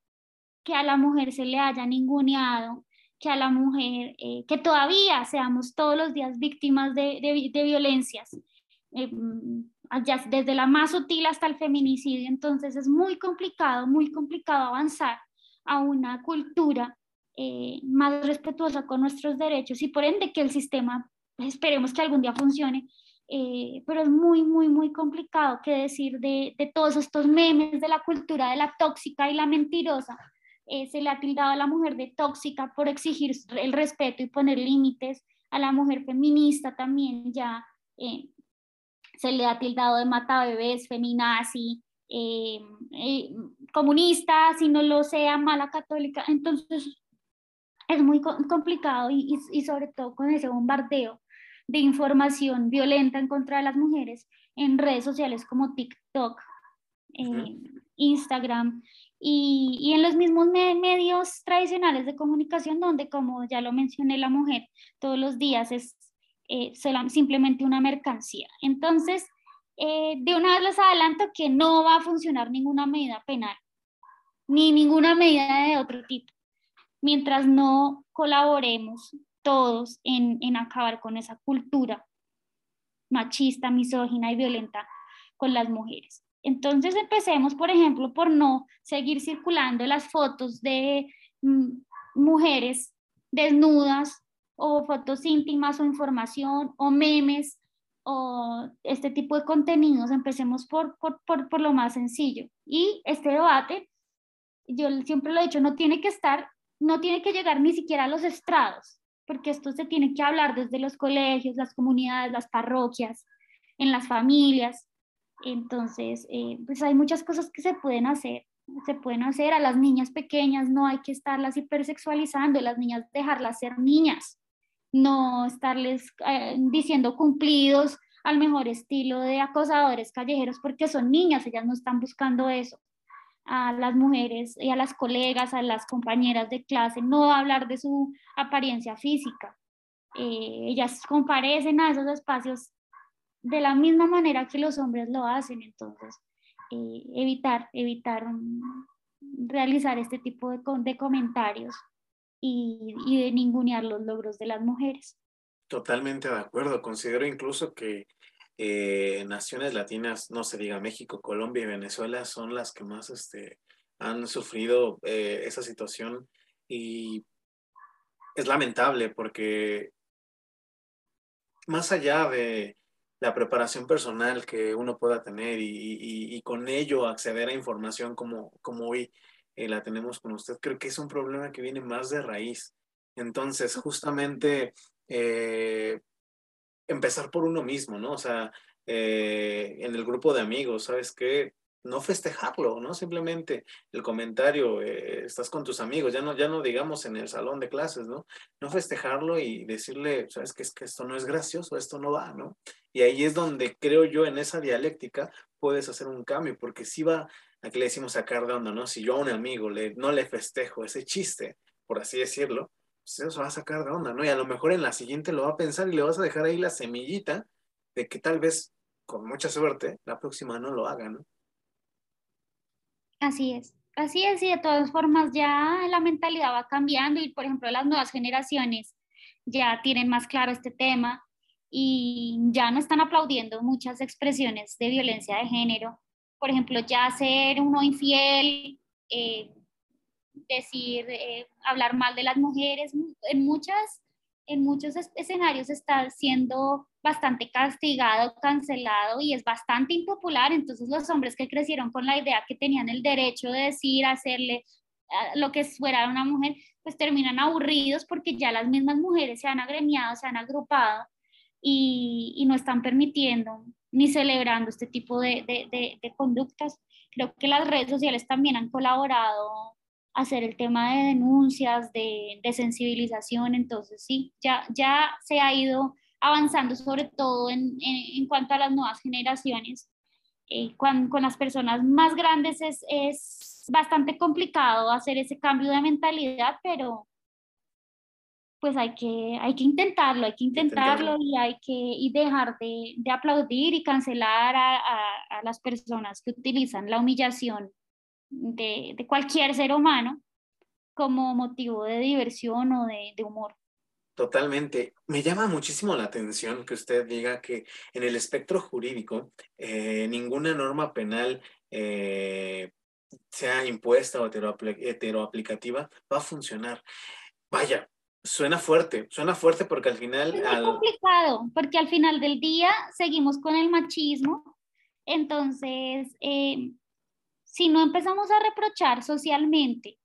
que a la mujer se le haya ninguneado, que a la mujer, eh, que todavía seamos todos los días víctimas de, de violencias eh, desde la más sutil hasta el feminicidio. Entonces es muy complicado, muy complicado avanzar a una cultura eh, más respetuosa con nuestros derechos y por ende que el sistema, esperemos que algún día funcione, eh, pero es muy, muy, muy complicado que decir de, de, todos estos memes de la cultura de la tóxica y la mentirosa. se le ha tildado a la mujer de tóxica por exigir el respeto y poner límites a la mujer feminista también ya eh, se le ha tildado de mata bebés, feminazi, eh, eh, comunista, si no lo sea, mala católica. Entonces, es muy complicado y, y, sobre todo con ese bombardeo de información violenta en contra de las mujeres en redes sociales como TikTok, eh, Instagram y, y, en los mismos medios tradicionales de comunicación donde, como ya lo mencioné, la mujer todos los días es eh, simplemente una mercancía. Entonces, eh, de una vez les adelanto que no va a funcionar ninguna medida penal, ni ninguna medida de otro tipo, mientras no colaboremos todos en, en acabar con esa cultura machista, misógina y violenta con las mujeres. Entonces empecemos, por ejemplo, por no seguir circulando las fotos de mm, mujeres desnudas o fotos íntimas o información o memes o este tipo de contenidos. Empecemos por, por, por, por lo más sencillo. Y este debate, yo siempre lo he dicho, no tiene que estar, no tiene que llegar ni siquiera a los estrados, porque esto se tiene que hablar desde los colegios, las comunidades, las parroquias, en las familias. Entonces, eh, pues hay muchas cosas que se pueden hacer. Se pueden hacer a las niñas pequeñas, no hay que estarlas hipersexualizando, las niñas dejarlas ser niñas, no estarles eh, diciendo cumplidos al mejor estilo de acosadores callejeros porque son niñas, ellas no están buscando eso. A las mujeres y a las colegas, a las compañeras de clase, no hablar de su apariencia física. Eh, ellas comparecen a esos espacios de la misma manera que los hombres lo hacen, entonces eh, evitar, evitar realizar este tipo de, de comentarios y, de ningunear los logros de las mujeres. Totalmente de acuerdo. Considero incluso que eh, naciones latinas, no se diga México, Colombia y Venezuela, son las que más este, han sufrido eh, esa situación y es lamentable porque más allá de la preparación personal que uno pueda tener y, con ello acceder a información como, como hoy eh, la tenemos con usted, creo que es un problema que viene más de raíz. Entonces, justamente empezar por uno mismo, ¿no? O sea, eh, en el grupo de amigos, ¿sabes qué? No festejarlo, ¿no? Simplemente el comentario, eh, estás con tus amigos, ya no, ya no digamos en el salón de clases, ¿no? No festejarlo y decirle, ¿sabes qué? Es que esto no es gracioso, esto no va, ¿no? Y ahí es donde creo yo en esa dialéctica puedes hacer un cambio, porque si va, aquí le decimos sacar de onda, ¿no? Si yo a un amigo le, no le festejo ese chiste, por así decirlo, pues eso va a sacar de onda, ¿no? Y a lo mejor en la siguiente lo va a pensar y le vas a dejar ahí la semillita de que tal vez, con mucha suerte, la próxima no lo haga, ¿no? Así es, así es, y de todas formas ya la mentalidad va cambiando y, por ejemplo, las nuevas generaciones ya tienen más claro este tema y ya no están aplaudiendo muchas expresiones de violencia de género. Por ejemplo, ya ser uno infiel, eh, decir, eh, hablar mal de las mujeres, en, muchas, en muchos escenarios está siendo bastante castigado, cancelado y es bastante impopular. Entonces los hombres que crecieron con la idea que tenían el derecho de decir, hacerle ah, lo que fuera una mujer, pues terminan aburridos porque ya las mismas mujeres se han agremiado, se han agrupado y, y no están permitiendo ni celebrando este tipo de, de, de, conductas. Creo que las redes sociales también han colaborado hacer el tema de denuncias, de, de, sensibilización, entonces sí, ya, ya se ha ido avanzando sobre todo en, en, cuanto a las nuevas generaciones. Eh, con, con, las personas más grandes es, es, bastante complicado hacer ese cambio de mentalidad, pero pues hay que, hay que intentarlo, hay que intentarlo, y hay que y dejar de, de, aplaudir y cancelar a, a, a las personas que utilizan la humillación de, de, cualquier ser humano como motivo de diversión o de, de, humor. Totalmente. Me llama muchísimo la atención que usted diga que en el espectro jurídico eh, ninguna norma penal eh, sea impuesta o heteroaplicativa va a funcionar. Vaya, Suena fuerte, suena fuerte porque al final... Es complicado, porque al final del día seguimos con el machismo, entonces eh, si no empezamos a reprochar socialmente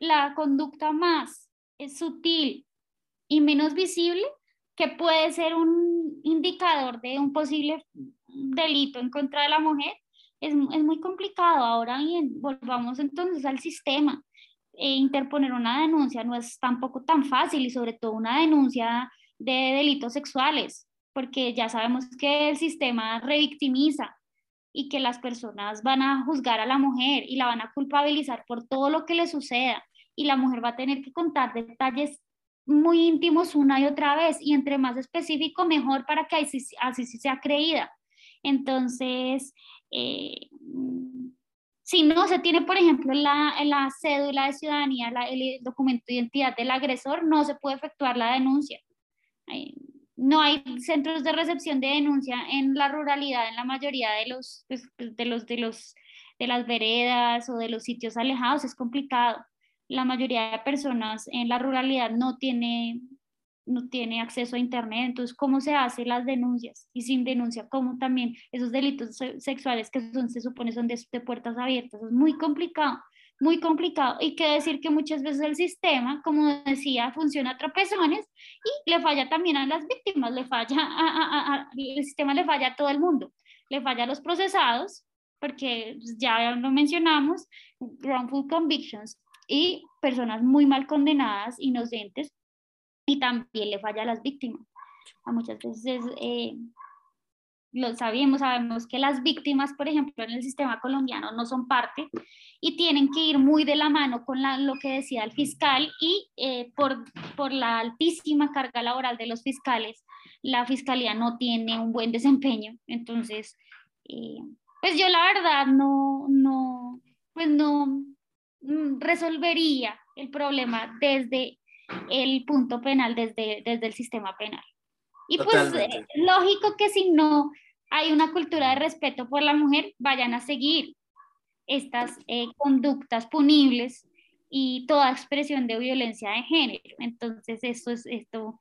la conducta más sutil y menos visible, que puede ser un indicador de un posible delito en contra de la mujer, es, es muy complicado. Ahora bien, volvamos entonces al sistema. E interponer una denuncia no es tampoco tan fácil y sobre todo una denuncia de delitos sexuales, porque ya sabemos que el sistema revictimiza y que las personas van a juzgar a la mujer y la van a culpabilizar por todo lo que le suceda y la mujer va a tener que contar detalles muy íntimos una y otra vez y entre más específico mejor para que así, así sea creída. Entonces, eh, si no se tiene, por ejemplo, la, la cédula de ciudadanía, el documento de identidad del agresor, no se puede efectuar la denuncia. No hay centros de recepción de denuncia en la ruralidad, en la mayoría de los, pues, de los, de los, de las veredas o de los sitios alejados, es complicado la mayoría de personas en la ruralidad no tiene, no tiene acceso a Internet, entonces, ¿cómo se hacen las denuncias? Y sin denuncia, ¿cómo también esos delitos sexuales que son, se supone son de, puertas abiertas? Es muy complicado, muy complicado. Y qué decir que muchas veces el sistema, como decía, funciona a tropezones y le falla también a las víctimas, le falla a, sistema le falla a todo el mundo, le falla a los procesados, porque ya lo mencionamos, wrongful convictions, y personas muy mal condenadas, inocentes, y también le falla a las víctimas. A muchas veces eh, lo sabemos, sabemos que las víctimas, por ejemplo, en el sistema colombiano no son parte y tienen que ir muy de la mano con lo que decía el fiscal y eh, por, por la altísima carga laboral de los fiscales, la fiscalía no tiene un buen desempeño. Entonces, eh, pues yo la verdad no, no, pues no, Mm, resolvería el problema desde el punto penal, desde, desde el sistema penal. Y pues eh, lógico que si no hay una cultura de respeto por la mujer, vayan a seguir estas eh, conductas punibles y toda expresión de violencia de género. Entonces, eso es esto.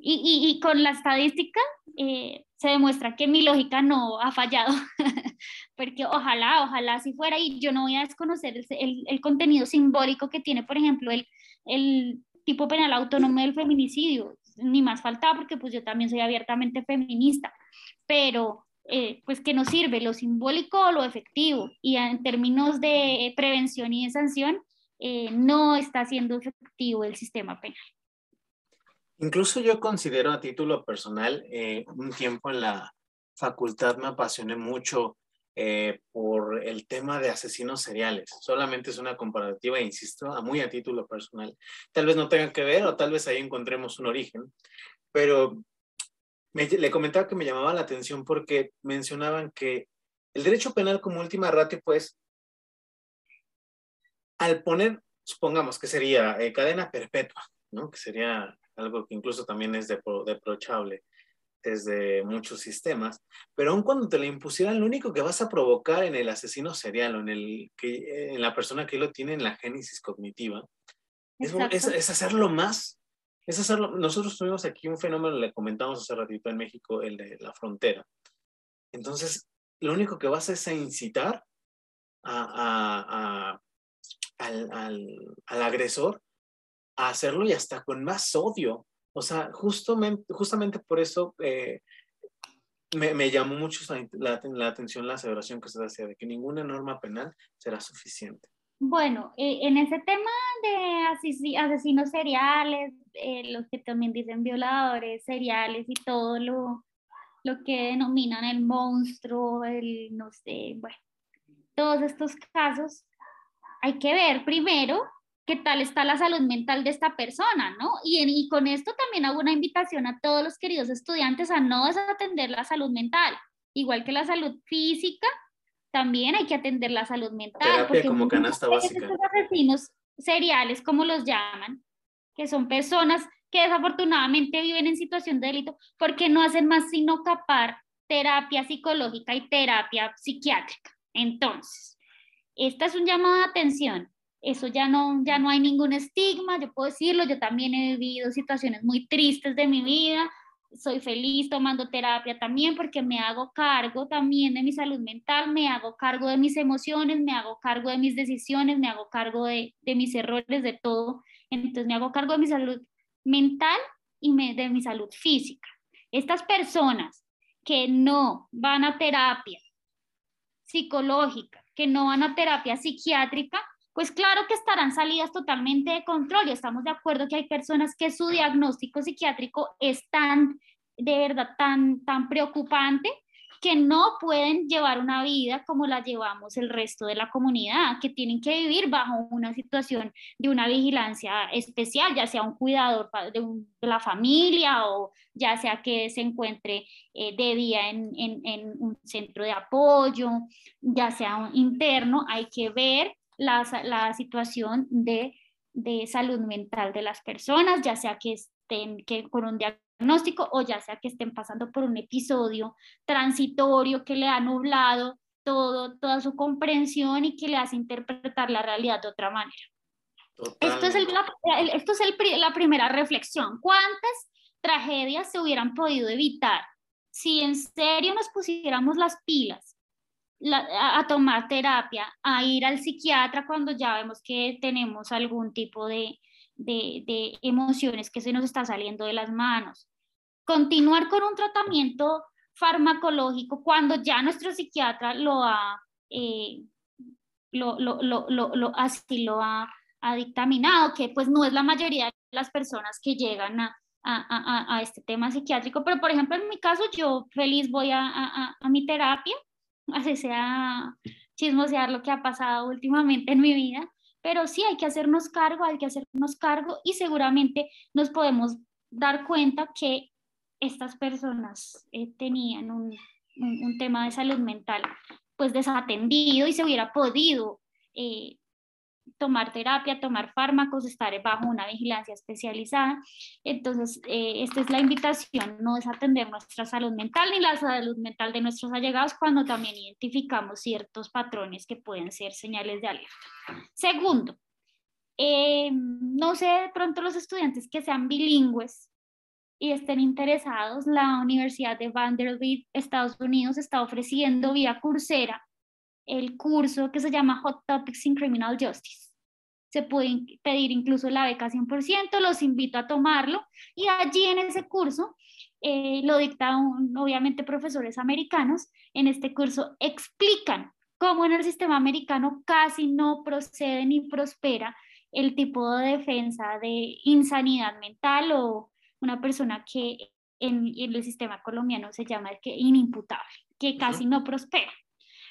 Y, y, y con la estadística eh, se demuestra que mi lógica no ha fallado, porque ojalá, ojalá si fuera, y yo no voy a desconocer el, el, contenido simbólico que tiene, por ejemplo, el, el tipo penal autónomo del feminicidio, ni más faltaba, porque pues yo también soy abiertamente feminista, pero eh, pues que nos sirve lo simbólico o lo efectivo, y en términos de prevención y de sanción, eh, no está siendo efectivo el sistema penal. Incluso yo considero a título personal, eh, un tiempo en la facultad me apasioné mucho eh, por el tema de asesinos seriales. Solamente es una comparativa, insisto, a muy a título personal. Tal vez no tenga que ver o tal vez ahí encontremos un origen, pero le comentaba que me llamaba la atención porque mencionaban que el derecho penal como última ratio, pues, al poner, supongamos que sería eh, cadena perpetua, ¿no? Que sería algo que incluso también es deprochable desde muchos sistemas, pero aun cuando te lo impusieran, lo único que vas a provocar en el asesino serial o en, el, que, en la persona que lo tiene en la génesis cognitiva, es, es, hacerlo más, es hacerlo, nosotros tuvimos aquí un fenómeno, le comentamos hace ratito en México, el de la frontera. Entonces, lo único que vas a es a incitar a, al, al, al agresor a hacerlo y hasta con más odio. O sea, justamente, justamente por eso eh, me, me, llamó mucho la, la, atención la aseveración que se hacía de que ninguna norma penal será suficiente. Bueno, eh, en ese tema de asesinos seriales, eh, los que también dicen violadores seriales y todo lo, lo que denominan el monstruo, el no sé, bueno, todos estos casos, hay que ver primero qué tal está la salud mental de esta persona, ¿no? Y, y con esto también hago una invitación a todos los queridos estudiantes a no desatender la salud mental, igual que la salud física, también hay que atender la salud mental. Terapia como canasta básica. Estos asesinos seriales, como los llaman, que son personas que desafortunadamente viven en situación de delito, porque no hacen más sino capar terapia psicológica y terapia psiquiátrica. Entonces, esta es un llamado de atención eso ya no, ya no hay ningún estigma, yo puedo decirlo, yo también he vivido situaciones muy tristes de mi vida, soy feliz tomando terapia también porque me hago cargo también de mi salud mental, me hago cargo de mis emociones, me hago cargo de mis decisiones, me hago cargo de, de mis errores, de todo. Entonces me hago cargo de mi salud mental y de mi salud física. Estas personas que no van a terapia psicológica, que no van a terapia psiquiátrica, pues claro que estarán salidas totalmente de control y estamos de acuerdo que hay personas que su diagnóstico psiquiátrico es tan, de verdad, tan, tan preocupante que no pueden llevar una vida como la llevamos el resto de la comunidad, que tienen que vivir bajo una situación de una vigilancia especial, ya sea un cuidador de, la familia o ya sea que se encuentre eh, de día en, en, un centro de apoyo, ya sea un interno, hay que ver la, la situación de, de salud mental de las personas, ya sea que estén que, con un diagnóstico o ya sea que estén pasando por un episodio transitorio que le ha nublado todo, toda su comprensión y que le hace interpretar la realidad de otra manera. Esto es, el, esto es el, la primera reflexión. ¿Cuántas tragedias se hubieran podido evitar si en serio nos pusiéramos las pilas a, tomar terapia, a ir al psiquiatra cuando ya vemos que tenemos algún tipo de, de, emociones que se nos está saliendo de las manos. Continuar con un tratamiento farmacológico cuando ya nuestro psiquiatra lo ha, eh, lo, lo, lo, así lo ha, dictaminado, que pues no es la mayoría de las personas que llegan a, a, a este tema psiquiátrico, pero por ejemplo en mi caso yo feliz voy a, mi terapia, así sea chismosear lo que ha pasado últimamente en mi vida, pero sí hay que hacernos cargo, hay que hacernos cargo y seguramente nos podemos dar cuenta que estas personas eh, tenían un, un, tema de salud mental pues desatendido y se hubiera podido eh, tomar terapia, tomar fármacos, estar bajo una vigilancia especializada. Entonces, eh, esta es la invitación, no es atender nuestra salud mental ni la salud mental de nuestros allegados cuando también identificamos ciertos patrones que pueden ser señales de alerta. Segundo, no sé de pronto los estudiantes que sean bilingües y estén interesados, la Universidad de Vanderbilt, Estados Unidos, está ofreciendo vía Coursera el curso que se llama Hot Topics in Criminal Justice. Se puede pedir incluso la beca 100%, los invito a tomarlo y allí en ese curso eh, lo dictan obviamente profesores americanos. En este curso explican cómo en el sistema americano casi no procede ni prospera el tipo de defensa de insanidad mental o una persona que en, el sistema colombiano se llama que inimputable, que casi no prospera.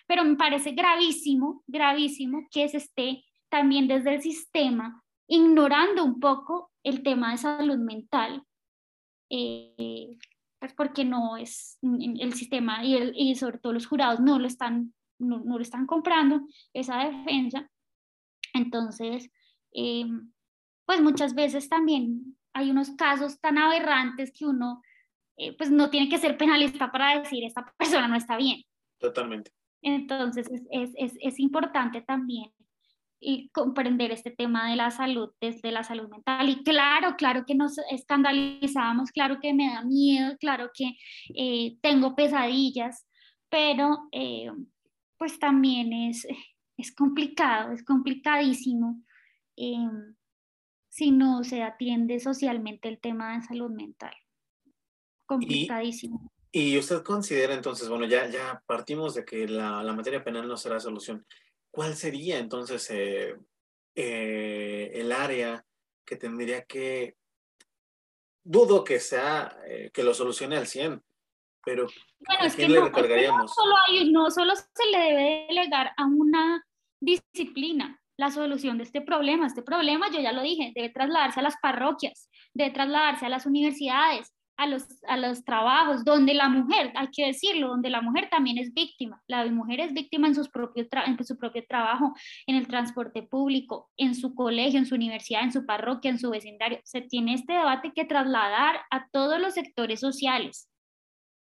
Pero me parece gravísimo, gravísimo que se esté también desde el sistema ignorando un poco el tema de salud mental, eh, pues porque no es el sistema y, y, sobre todo los jurados no lo están, no, lo están comprando esa defensa. Entonces, eh, pues muchas veces también hay unos casos tan aberrantes que uno eh, pues no tiene que ser penalista para decir esta persona no está bien. Totalmente. Entonces es, es, es importante también y comprender este tema de la salud desde la salud mental. Y claro, claro que nos escandalizamos, claro que me da miedo, claro que eh, tengo pesadillas, pero eh, pues también es, es complicado, es complicadísimo si no se atiende socialmente el tema de salud mental. Complicadísimo. Y, usted considera entonces, bueno, ya, ya partimos de que la, la materia penal no será solución. ¿Cuál sería entonces eh, eh, el área que tendría que, dudo que sea, eh, que lo solucione al 100, pero bueno, ¿a quién le recargaríamos? solo no solo se le debe delegar a una disciplina, la solución de este problema. Este problema, yo ya lo dije, debe trasladarse a las parroquias, debe trasladarse a las universidades, a los, a los trabajos, donde la mujer, hay que decirlo, donde la mujer también es víctima. La mujer es víctima en, sus propios en su propio trabajo, en el transporte público, en su colegio, en su universidad, en su parroquia, en su vecindario. Se tiene este debate que trasladar a todos los sectores sociales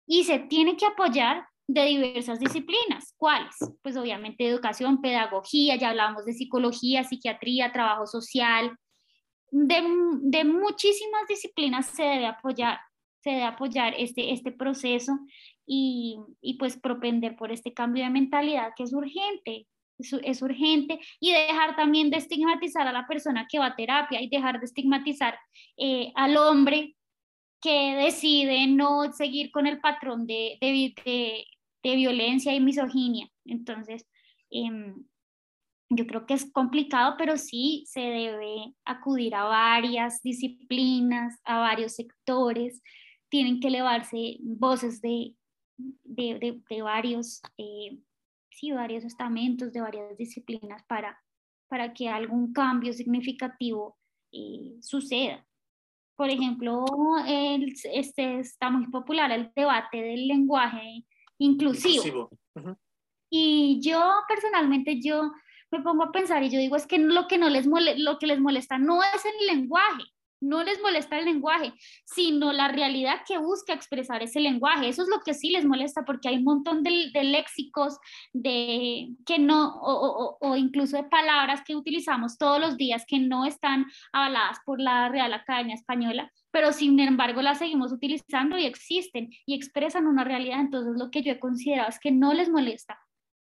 y se tiene que apoyar de diversas disciplinas. ¿Cuáles? Pues obviamente educación, pedagogía, ya hablábamos de psicología, psiquiatría, trabajo social. De, de muchísimas disciplinas se debe apoyar, se debe apoyar este, este proceso y, y pues propender por este cambio de mentalidad que es urgente, es, urgente y dejar también de estigmatizar a la persona que va a terapia y dejar de estigmatizar eh, al hombre que decide no seguir con el patrón de, de, de, violencia y misoginia. Entonces, em, yo creo que es complicado, pero sí se debe acudir a varias disciplinas, a varios sectores, tienen que elevarse voces de, de, de varios, eh, sí, varios estamentos, de varias disciplinas para, para que algún cambio significativo eh, suceda. Por ejemplo, el, este está muy popular el debate del lenguaje inclusivo. Y yo personalmente, yo me pongo a pensar y yo digo, es que lo que, no les lo que les molesta no es el lenguaje, no les molesta el lenguaje, sino la realidad que busca expresar ese lenguaje. Eso es lo que sí les molesta porque hay un montón de, léxicos de, que no, o, o, incluso de palabras que utilizamos todos los días que no están avaladas por la Real Academia Española, pero sin embargo las seguimos utilizando y existen y expresan una realidad. Entonces lo que yo he considerado es que no les molesta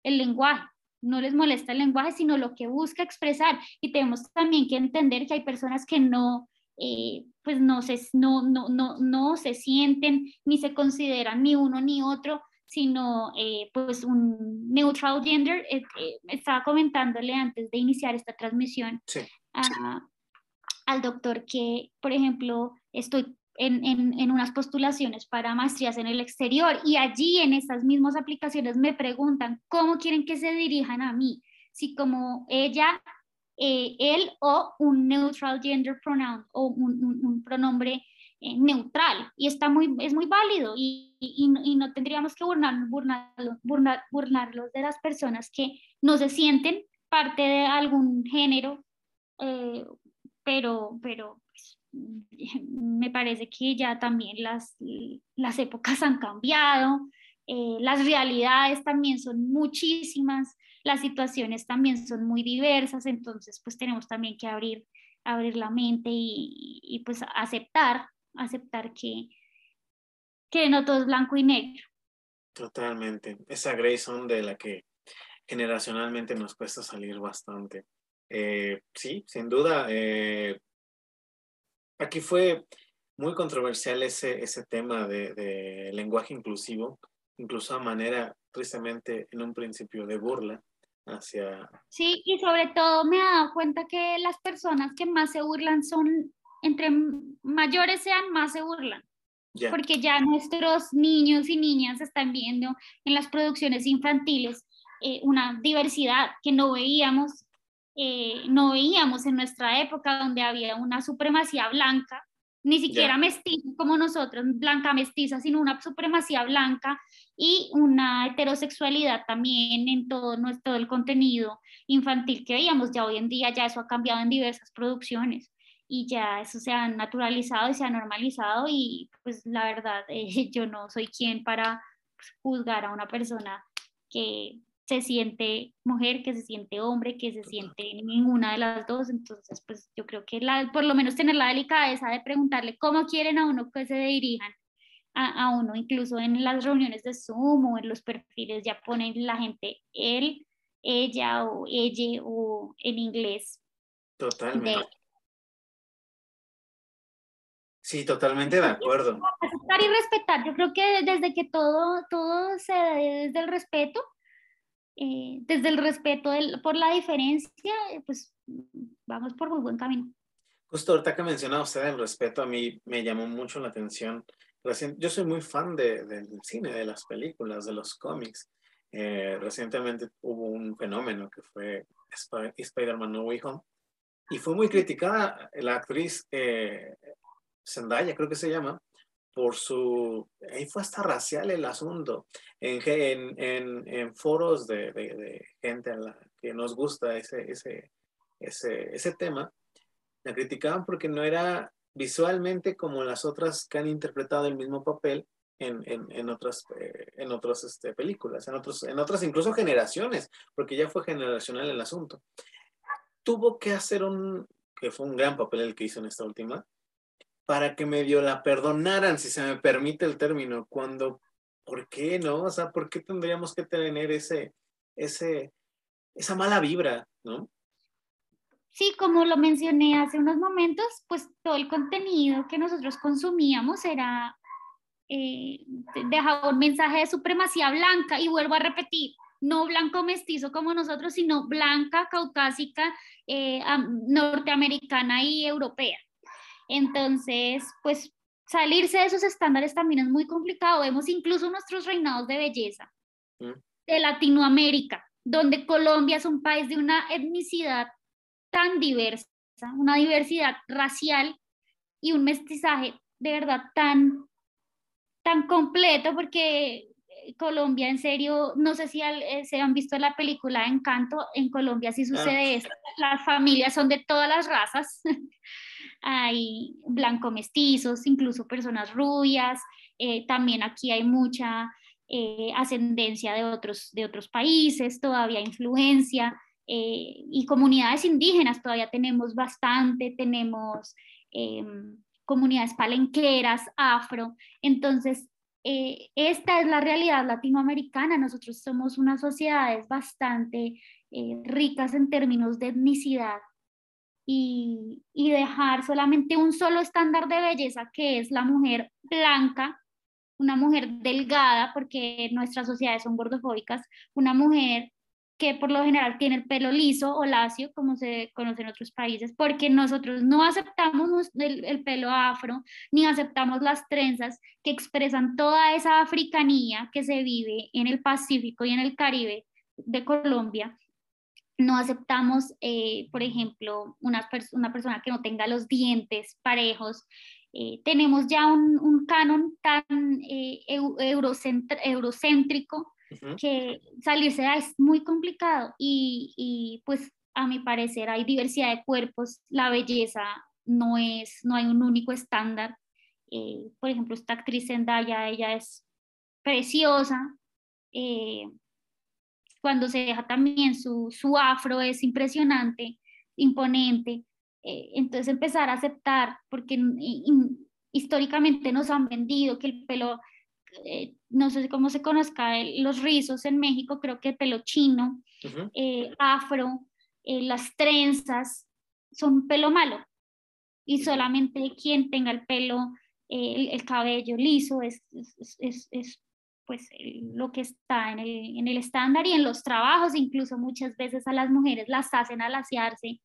el lenguaje, no les molesta el lenguaje, sino lo que busca expresar. Y tenemos también que entender que hay personas que no, eh, pues no se, no, no, no, no se sienten ni se consideran ni uno ni otro, sino eh, pues un neutral gender. Eh, estaba comentándole antes de iniciar esta transmisión al doctor que, por ejemplo, estoy en, en, en, unas postulaciones para maestrías en el exterior y allí en estas mismas aplicaciones me preguntan cómo quieren que se dirijan a mí, si como ella eh, él o un neutral gender pronoun o un, pronombre eh, neutral. Y está muy, es muy válido y, y, no tendríamos que burlar, burlar, burlarlos de las personas que no se sienten parte de algún género, eh, pero, pero pues, me parece que ya también las, las épocas han cambiado, las realidades también son muchísimas las situaciones también son muy diversas, entonces pues tenemos también que abrir, abrir la mente y, pues aceptar, aceptar que, que no todo es blanco y negro. Totalmente. Esa Grayson de la que generacionalmente nos cuesta salir bastante. Eh, sí, sin duda. Eh, aquí fue muy controversial ese, ese tema de, de, lenguaje inclusivo, incluso a manera, tristemente, en un principio de burla hacia... Sí, y sobre todo me he dado cuenta que las personas que más se burlan son, entre mayores sean, más se burlan. Porque ya nuestros niños y niñas están viendo en las producciones infantiles eh, una diversidad que no veíamos, eh, no veíamos en nuestra época donde había una supremacía blanca ni siquiera mestiza como nosotros, blanca mestiza, sino una supremacía blanca y una heterosexualidad también en todo nuestro el contenido infantil que veíamos. Ya hoy en día ya eso ha cambiado en diversas producciones y ya eso se ha naturalizado y se ha normalizado y pues la verdad eh, yo no soy quien para pues, juzgar a una persona que se siente mujer, que se siente hombre, que se siente ninguna de las dos. Entonces, pues yo creo que la, por lo menos tener la delicadeza de preguntarle cómo quieren a uno que se dirijan a, a uno, incluso en las reuniones de Zoom o en los perfiles ya ponen la gente él, ella o ella o en inglés. Totalmente. Sí, totalmente de acuerdo. Aceptar y respetar. Yo creo que desde que todo, todo se desde el respeto, eh, desde el respeto por la diferencia, eh, pues vamos por muy buen camino. Justo ahorita que mencionaba usted el respeto, a mí me llamó mucho la atención. yo soy muy fan de, del cine, de las películas, de los cómics. Eh, recientemente hubo un fenómeno que fue Spider-Man No Way Home y fue muy criticada la actriz Zendaya, creo que se llama, por su, ahí fue hasta racial el asunto, en, en, en, foros de, de, gente a la que nos gusta ese, ese, ese, ese tema, la criticaban porque no era visualmente como las otras que han interpretado el mismo papel en, en, en otras, eh, en otras este, películas, en, otros, en otras incluso generaciones, porque ya fue generacional el asunto. Tuvo que hacer un, que fue un gran papel el que hizo en esta última, para que medio la perdonaran, si se me permite el término, cuando, ¿por qué no? O sea, ¿por qué tendríamos que tener ese, ese, esa mala vibra, no? sí, como lo mencioné hace unos momentos, pues todo el contenido que nosotros consumíamos era, eh, dejaba un mensaje de supremacía blanca y vuelvo a repetir, no blanco mestizo como nosotros, sino blanca, caucásica, eh, norteamericana y europea. Entonces, pues salirse de esos estándares también es muy complicado. Vemos incluso nuestros reinados de belleza mm. de Latinoamérica, donde Colombia es un país de una etnicidad tan diversa, una diversidad racial y un mestizaje de verdad tan, tan completo, porque Colombia, en serio, no sé si eh, se han visto la película Encanto, en Colombia sí sucede esto, las familias son de todas las razas, hay blanco mestizos, incluso personas rubias, eh, también aquí hay mucha eh, ascendencia de otros, de otros países, todavía influencia, y comunidades indígenas todavía tenemos bastante, tenemos em, comunidades palenqueras, afro, entonces eh, esta es la realidad latinoamericana. Nosotros somos unas sociedades bastante eh, ricas en términos de etnicidad y, y, dejar solamente un solo estándar de belleza que es la mujer blanca, una mujer delgada, porque nuestras sociedades son gordofóbicas, una mujer que por lo general tiene el pelo liso o lacio, como se conoce en otros países, porque nosotros no aceptamos el, pelo afro, ni aceptamos las trenzas que expresan toda esa africanía que se vive en el Pacífico y en el Caribe de Colombia. No aceptamos, eh, por ejemplo, una, una, persona que no tenga los dientes parejos. Eh, tenemos ya un, canon tan eh, eurocéntrico que salirse es muy complicado y, y, pues a mi parecer hay diversidad de cuerpos, la belleza no es, no hay un único estándar. Eh, por ejemplo, esta actriz Zendaya, ella es preciosa. Eh, cuando se deja también su, su afro es impresionante, imponente. Eh, entonces empezar a aceptar, porque históricamente nos han vendido que el pelo eh, no sé cómo se conozca, los rizos en México, creo que pelo chino, eh, afro, eh, las trenzas, son pelo malo. Y solamente quien tenga el pelo, el, cabello liso es, es, es, pues lo que está en el, en el, estándar y en los trabajos, incluso muchas veces a las mujeres las hacen alaciarse,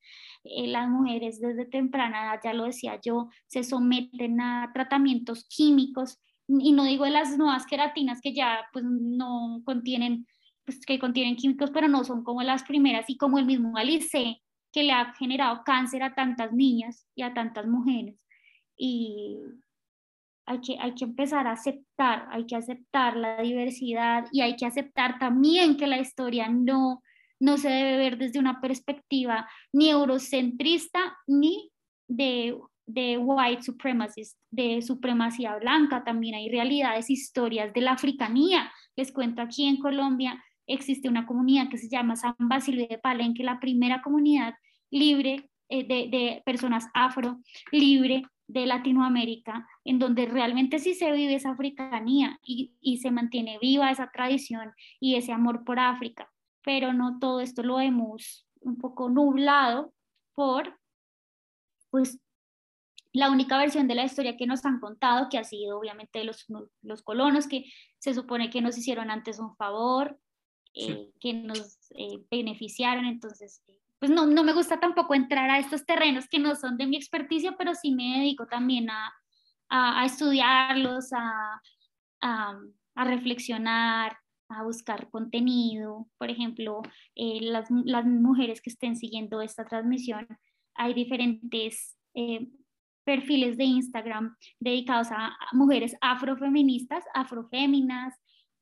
las mujeres desde temprana edad, ya lo decía yo, se someten a tratamientos químicos y no digo de las nuevas queratinas que ya pues no contienen, pues que contienen químicos, pero no son como las primeras y como el mismo Alice que le ha generado cáncer a tantas niñas y a tantas mujeres. Y hay que, hay que empezar a aceptar, hay que aceptar la diversidad y hay que aceptar también que la historia no, no se debe ver desde una perspectiva ni eurocentrista ni de de white supremacist, de supremacía blanca, también hay realidades, historias de la africanía. Les cuento aquí en Colombia existe una comunidad que se llama San Basilio de Palenque, la primera comunidad libre eh, de, de, personas afro, libre de Latinoamérica, en donde realmente sí se vive esa africanía y, y se mantiene viva esa tradición y ese amor por África. Pero no todo esto lo hemos un poco nublado por pues la única versión de la historia que nos han contado, que ha sido obviamente los, los colonos, que se supone que nos hicieron antes un favor, eh, que nos eh, beneficiaron, entonces, pues no, no me gusta tampoco entrar a estos terrenos que no son de mi experticia, pero sí me dedico también a, a, estudiarlos, a, a, reflexionar, a buscar contenido. Por ejemplo, eh, las, las, mujeres que estén siguiendo esta transmisión, hay diferentes perfiles de Instagram dedicados a mujeres afrofeministas, afroféminas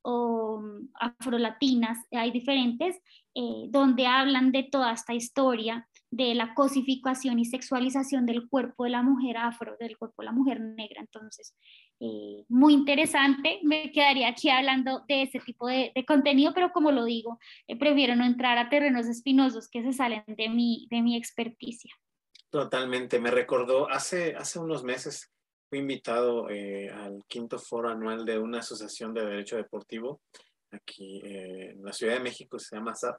o mm, afrolatinas, hay diferentes, eh, donde hablan de toda esta historia de la cosificación y sexualización del cuerpo de la mujer afro, del cuerpo de la mujer negra. Entonces, eh, muy interesante, me quedaría aquí hablando de ese tipo de, contenido, pero como lo digo, eh, prefiero no entrar a terrenos espinosos que se salen de mi, de mi experticia. Totalmente, me recordó, hace, hace unos meses fui invitado eh, al quinto foro anual de una asociación de derecho deportivo aquí eh, en la Ciudad de México, se llama SAP,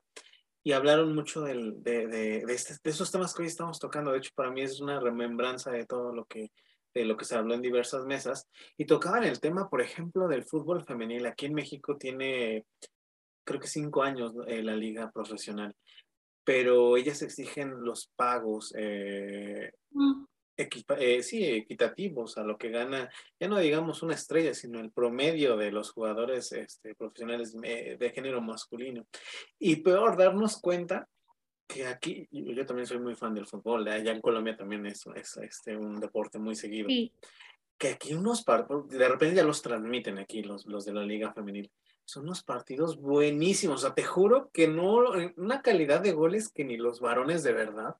y hablaron mucho del, de, de, de, este, de, esos temas que hoy estamos tocando. De hecho, para mí es una remembranza de todo lo que, de lo que se habló en diversas mesas. Y tocaban el tema, por ejemplo, del fútbol femenil. Aquí en México tiene, creo que cinco años eh, la liga profesional, pero ellas exigen los pagos. Eh, mm. Eh, sí, equitativos a lo que gana, ya no digamos una estrella, sino el promedio de los jugadores este, profesionales de género masculino. Y peor, darnos cuenta que aquí, yo también soy muy fan del fútbol, allá en Colombia también es, es este, un deporte muy seguido. Que aquí unos partidos, de repente ya los transmiten aquí los, los de la Liga Femenil. Son unos partidos buenísimos. O sea, te juro que no, una calidad de goles que ni los varones de verdad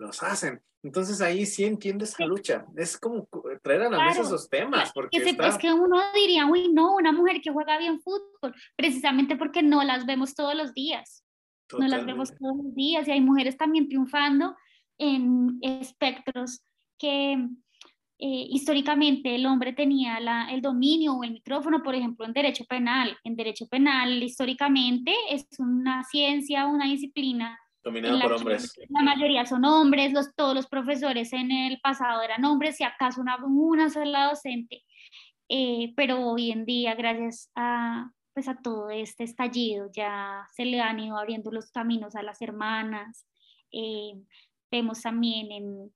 los hacen. Entonces ahí sí entiendo esa lucha. Es como traer a la mesa esos temas. Porque es, que uno diría, uy, no, una mujer que juega bien fútbol, precisamente porque no las vemos todos los días. No las vemos todos los días y hay mujeres también triunfando en espectros que eh, históricamente el hombre tenía la, el dominio o el micrófono, por ejemplo, en derecho penal. En derecho penal, históricamente, es una ciencia, una disciplina Dominado por hombres. La mayoría son hombres, los, todos los profesores en el pasado eran hombres, si acaso una, una sola docente. Eh, pero hoy en día, gracias a, pues a todo este estallido, ya se le han ido abriendo los caminos a las hermanas. Eh, vemos también en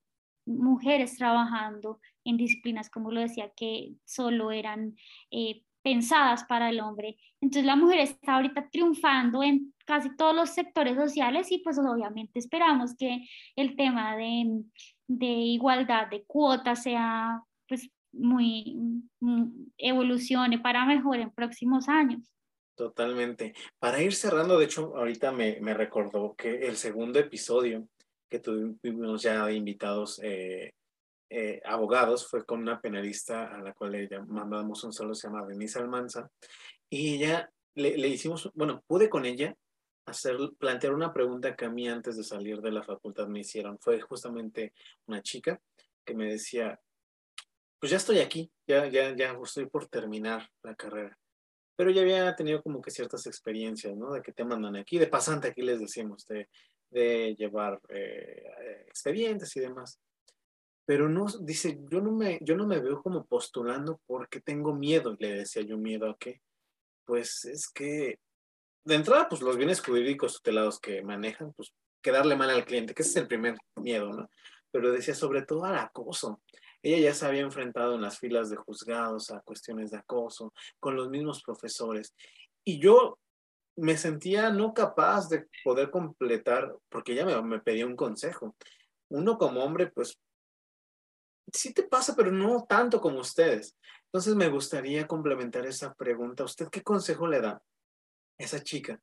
mujeres trabajando en disciplinas, como lo decía, que solo eran eh, pensadas para el hombre. Entonces la mujer está ahorita triunfando en casi todos los sectores sociales y pues obviamente esperamos que el tema de, de igualdad de cuotas sea pues muy mm, evolucione para mejor en próximos años. Totalmente. Para ir cerrando, de hecho, ahorita me, me recordó que el segundo episodio que tuvimos ya invitados eh, eh, abogados fue con una penalista a la cual le mandamos un solo, se llama Denise Almanza, y ella le, le hicimos, bueno, pude con ella hacer, plantear una pregunta que a mí antes de salir de la facultad me hicieron. Fue justamente una chica que me decía, pues ya estoy aquí, ya, ya, ya estoy por terminar la carrera. Pero ya había tenido como que ciertas experiencias, ¿no? De que te mandan aquí, de pasante aquí les decimos, de, de llevar eh, expedientes y demás. Pero no, dice, yo no, me, yo no me veo como postulando porque tengo miedo. Le decía yo, ¿miedo a qué? Pues es que de entrada, pues los bienes jurídicos tutelados que manejan, pues quedarle mal al cliente, que ese es el primer miedo, ¿no? Pero decía sobre todo al acoso. Ella ya se había enfrentado en las filas de juzgados a cuestiones de acoso, con los mismos profesores. Y yo me sentía no capaz de poder completar, porque ella me, me pedía un consejo. Uno como hombre, pues sí te pasa, pero no tanto como ustedes. Entonces me gustaría complementar esa pregunta. ¿Usted qué consejo le da esa chica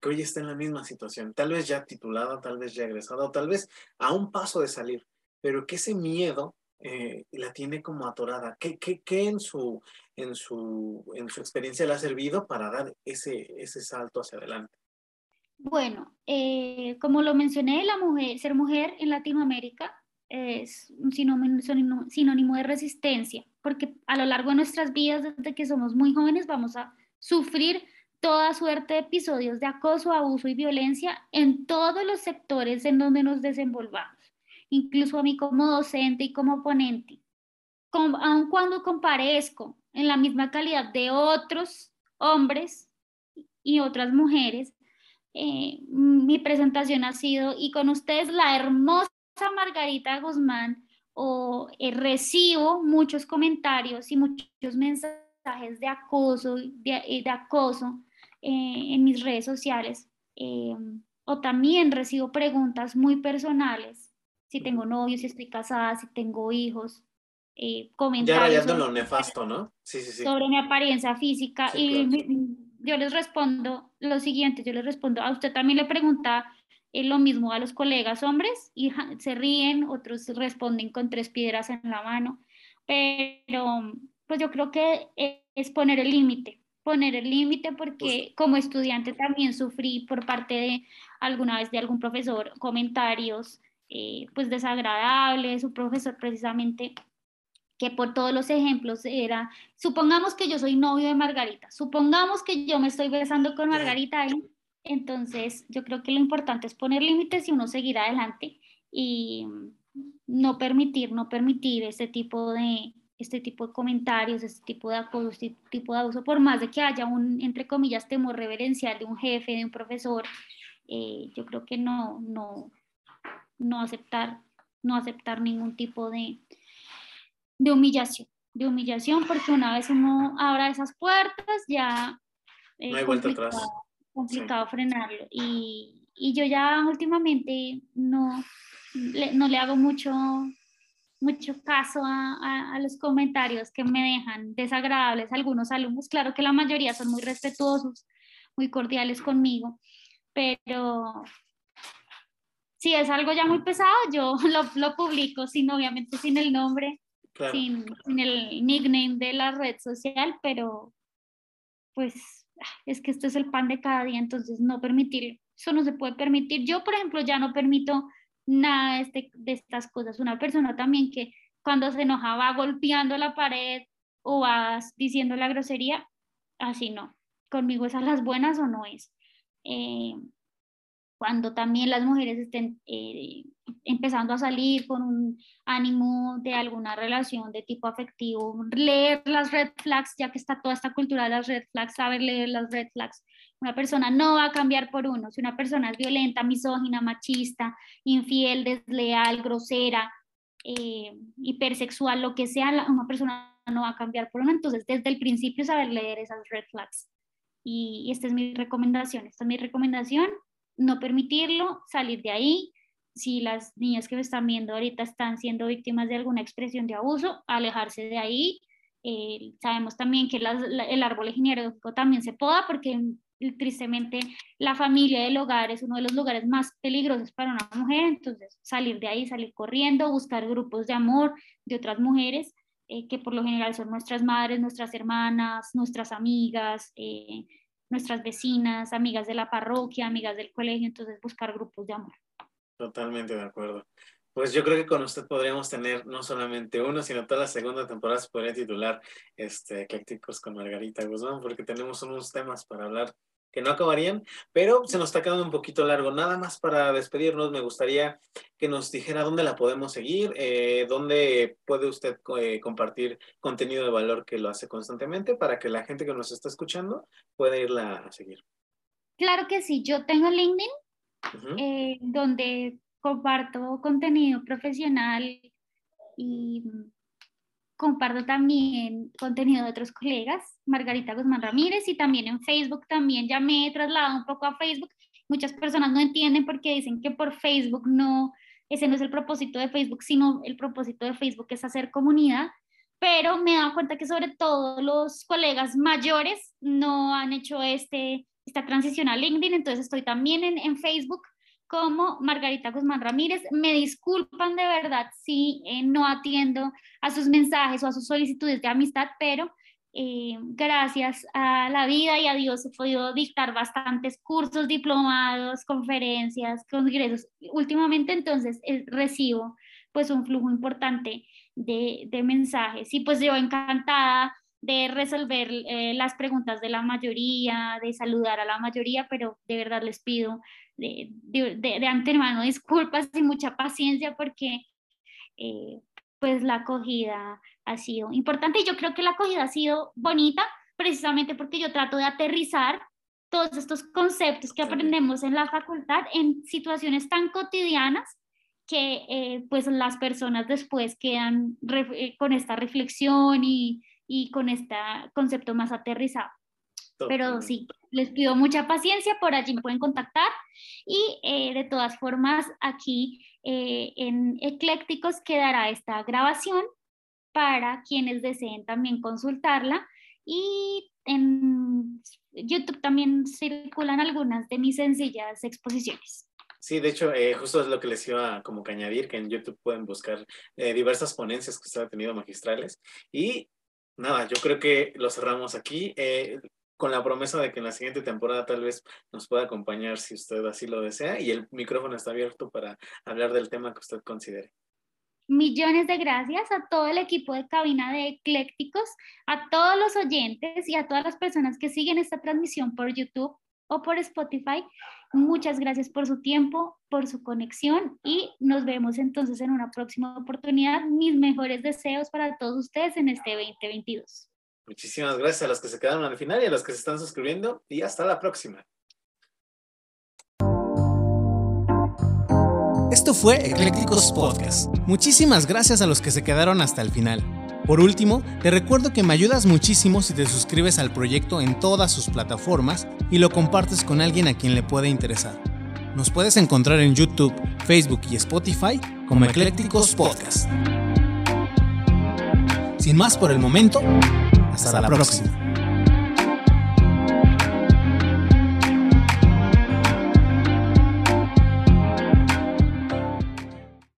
que hoy está en la misma situación, tal vez ya titulada, tal vez ya egresada, tal vez a un paso de salir, pero que ese miedo eh, la tiene como atorada. ¿Qué, qué, qué en, su, en, su, en su experiencia le ha servido para dar ese, ese salto hacia adelante? Bueno, eh, como lo mencioné, la mujer, ser mujer en Latinoamérica es un sinónimo, sinónimo de resistencia, porque a lo largo de nuestras vidas, desde que somos muy jóvenes, vamos a sufrir toda suerte de episodios de acoso, abuso y violencia en todos los sectores en donde nos desenvolvamos, incluso a mí como docente y como ponente. aun cuando comparezco en la misma calidad de otros hombres y otras mujeres, eh, mi presentación ha sido, y con ustedes la hermosa Margarita Guzmán, o eh, recibo muchos comentarios y muchos mensajes de acoso, de, de acoso eh, en mis redes sociales eh, o también recibo preguntas muy personales, si tengo novio, si estoy casada, si tengo hijos, eh, comentarios. Ya lo nefasto, ¿no? Sí, sí, sí. Sobre mi apariencia física y yo les respondo lo siguiente, yo les respondo, a usted también le pregunta lo mismo a los colegas hombres y se ríen, otros responden con tres piedras en la mano, pero pues yo creo que es poner el límite, poner el límite porque como estudiante también sufrí por parte de alguna vez de algún profesor comentarios eh, pues desagradables, su profesor precisamente que por todos los ejemplos era, supongamos que yo soy novio de Margarita, supongamos que yo me estoy besando con Margarita Entonces, yo creo que lo importante es poner límites y uno seguir adelante y no permitir, no permitir este tipo de, este tipo de comentarios, este tipo de acoso, este tipo de abuso, por más de que haya un, entre comillas, temor reverencial de un jefe, de un profesor, eh, yo creo que no, no, no aceptar, no aceptar ningún tipo de, de humillación, de humillación, porque una vez uno abra esas puertas, ya no hay vuelta atrás. complicado frenarlo. Y, y, yo ya últimamente no le, no le hago mucho, mucho caso a, a, los comentarios que me dejan desagradables algunos alumnos. Claro que la mayoría son muy respetuosos, muy cordiales conmigo, pero si es algo ya muy pesado, yo lo, lo publico, sin obviamente sin el nombre, sin, sin, el nickname de la red social, pero pues es que esto es el pan de cada día, entonces no permitir, eso no se puede permitir. Yo, por ejemplo, ya no permito nada de, este, de estas cosas. Una persona también que cuando se enoja va golpeando la pared o va diciendo la grosería, así no. Conmigo es a las buenas o no es. Eh, cuando también las mujeres estén eh, empezando a salir con un ánimo de alguna relación de tipo afectivo, leer las red flags, ya que está toda esta cultura de las red flags, saber leer las red flags. Una persona no va a cambiar por uno. Si una persona es violenta, misógina, machista, infiel, desleal, grosera, eh, hipersexual, lo que sea, una persona no va a cambiar por uno. Entonces, desde el principio, saber leer esas red flags. Y, esta es mi recomendación. Esta es mi recomendación no permitirlo, salir de ahí. Si las niñas que me están viendo ahorita están siendo víctimas de alguna expresión de abuso, alejarse de ahí. Eh, sabemos también que el árbol genealógico también se poda porque tristemente la familia del hogar es uno de los lugares más peligrosos para una mujer, entonces salir de ahí, salir corriendo, buscar grupos de amor de otras mujeres, eh, que por lo general son nuestras madres, nuestras hermanas, nuestras amigas, eh, nuestras vecinas, amigas de la parroquia, amigas del colegio, entonces buscar grupos de amor. Totalmente de acuerdo. Pues yo creo que con usted podríamos tener no solamente uno, sino toda la segunda temporada se podría titular este, Eclécticos con Margarita Guzmán, porque tenemos unos temas para hablar que no acabarían, pero se nos está quedando un poquito largo. Nada más para despedirnos, me gustaría que nos dijera dónde la podemos seguir, eh, dónde puede usted eh, compartir contenido de valor que lo hace constantemente para que la gente que nos está escuchando pueda irla a seguir. Claro que sí, yo tengo LinkedIn, eh, donde comparto contenido profesional y comparto también contenido de otros colegas, Margarita Guzmán Ramírez, y también en Facebook también ya me he trasladado un poco a Facebook. Muchas personas no entienden porque dicen que por Facebook no, ese no es el propósito de Facebook, sino el propósito de Facebook es hacer comunidad, pero me he dado cuenta que sobre todo los colegas mayores no han hecho este, esta transición a LinkedIn, entonces estoy también en, en Facebook como Margarita Guzmán Ramírez. Me disculpan de verdad si eh, no atiendo a sus mensajes o a sus solicitudes de amistad, pero eh, gracias a la vida y a Dios he podido dictar bastantes cursos, diplomados, conferencias, congresos. Últimamente entonces eh, recibo pues un flujo importante de, de, mensajes y pues yo encantada de resolver las preguntas de la mayoría, de saludar a la mayoría, pero de verdad les pido de, de, de, antemano disculpas y mucha paciencia porque eh, pues la acogida ha sido importante y yo creo que la acogida ha sido bonita precisamente porque yo trato de aterrizar todos estos conceptos que aprendemos en la facultad en situaciones tan cotidianas que eh, pues las personas después quedan eh, con esta reflexión y, y con este concepto más aterrizado. Pero sí, les pido mucha paciencia, por allí me pueden contactar y eh, de todas formas aquí eh, en Eclécticos quedará esta grabación para quienes deseen también consultarla y en YouTube también circulan algunas de mis sencillas exposiciones. Sí, de hecho, eh, justo es lo que les iba a como que añadir, que en YouTube pueden buscar diversas ponencias que usted ha tenido magistrales. Y nada, yo creo que lo cerramos aquí con la promesa de que en la siguiente temporada tal vez nos pueda acompañar si usted así lo desea y el micrófono está abierto para hablar del tema que usted considere. Millones de gracias a todo el equipo de cabina de Eclécticos, a todos los oyentes y a todas las personas que siguen esta transmisión por YouTube o por Spotify. Muchas gracias por su tiempo, por su conexión y nos vemos entonces en una próxima oportunidad. Mis mejores deseos para todos ustedes en este 2022. Muchísimas gracias a los que se quedaron al final y a los que se están suscribiendo y hasta la próxima. Esto fue Eclécticos Podcast. Muchísimas gracias a los que se quedaron hasta el final. Por último, te recuerdo que me ayudas muchísimo si te suscribes al proyecto en todas sus plataformas y lo compartes con alguien a quien le pueda interesar. Nos puedes encontrar en YouTube, Facebook y Spotify como Eclécticos Podcast. Sin más por el momento, hasta, la, próxima.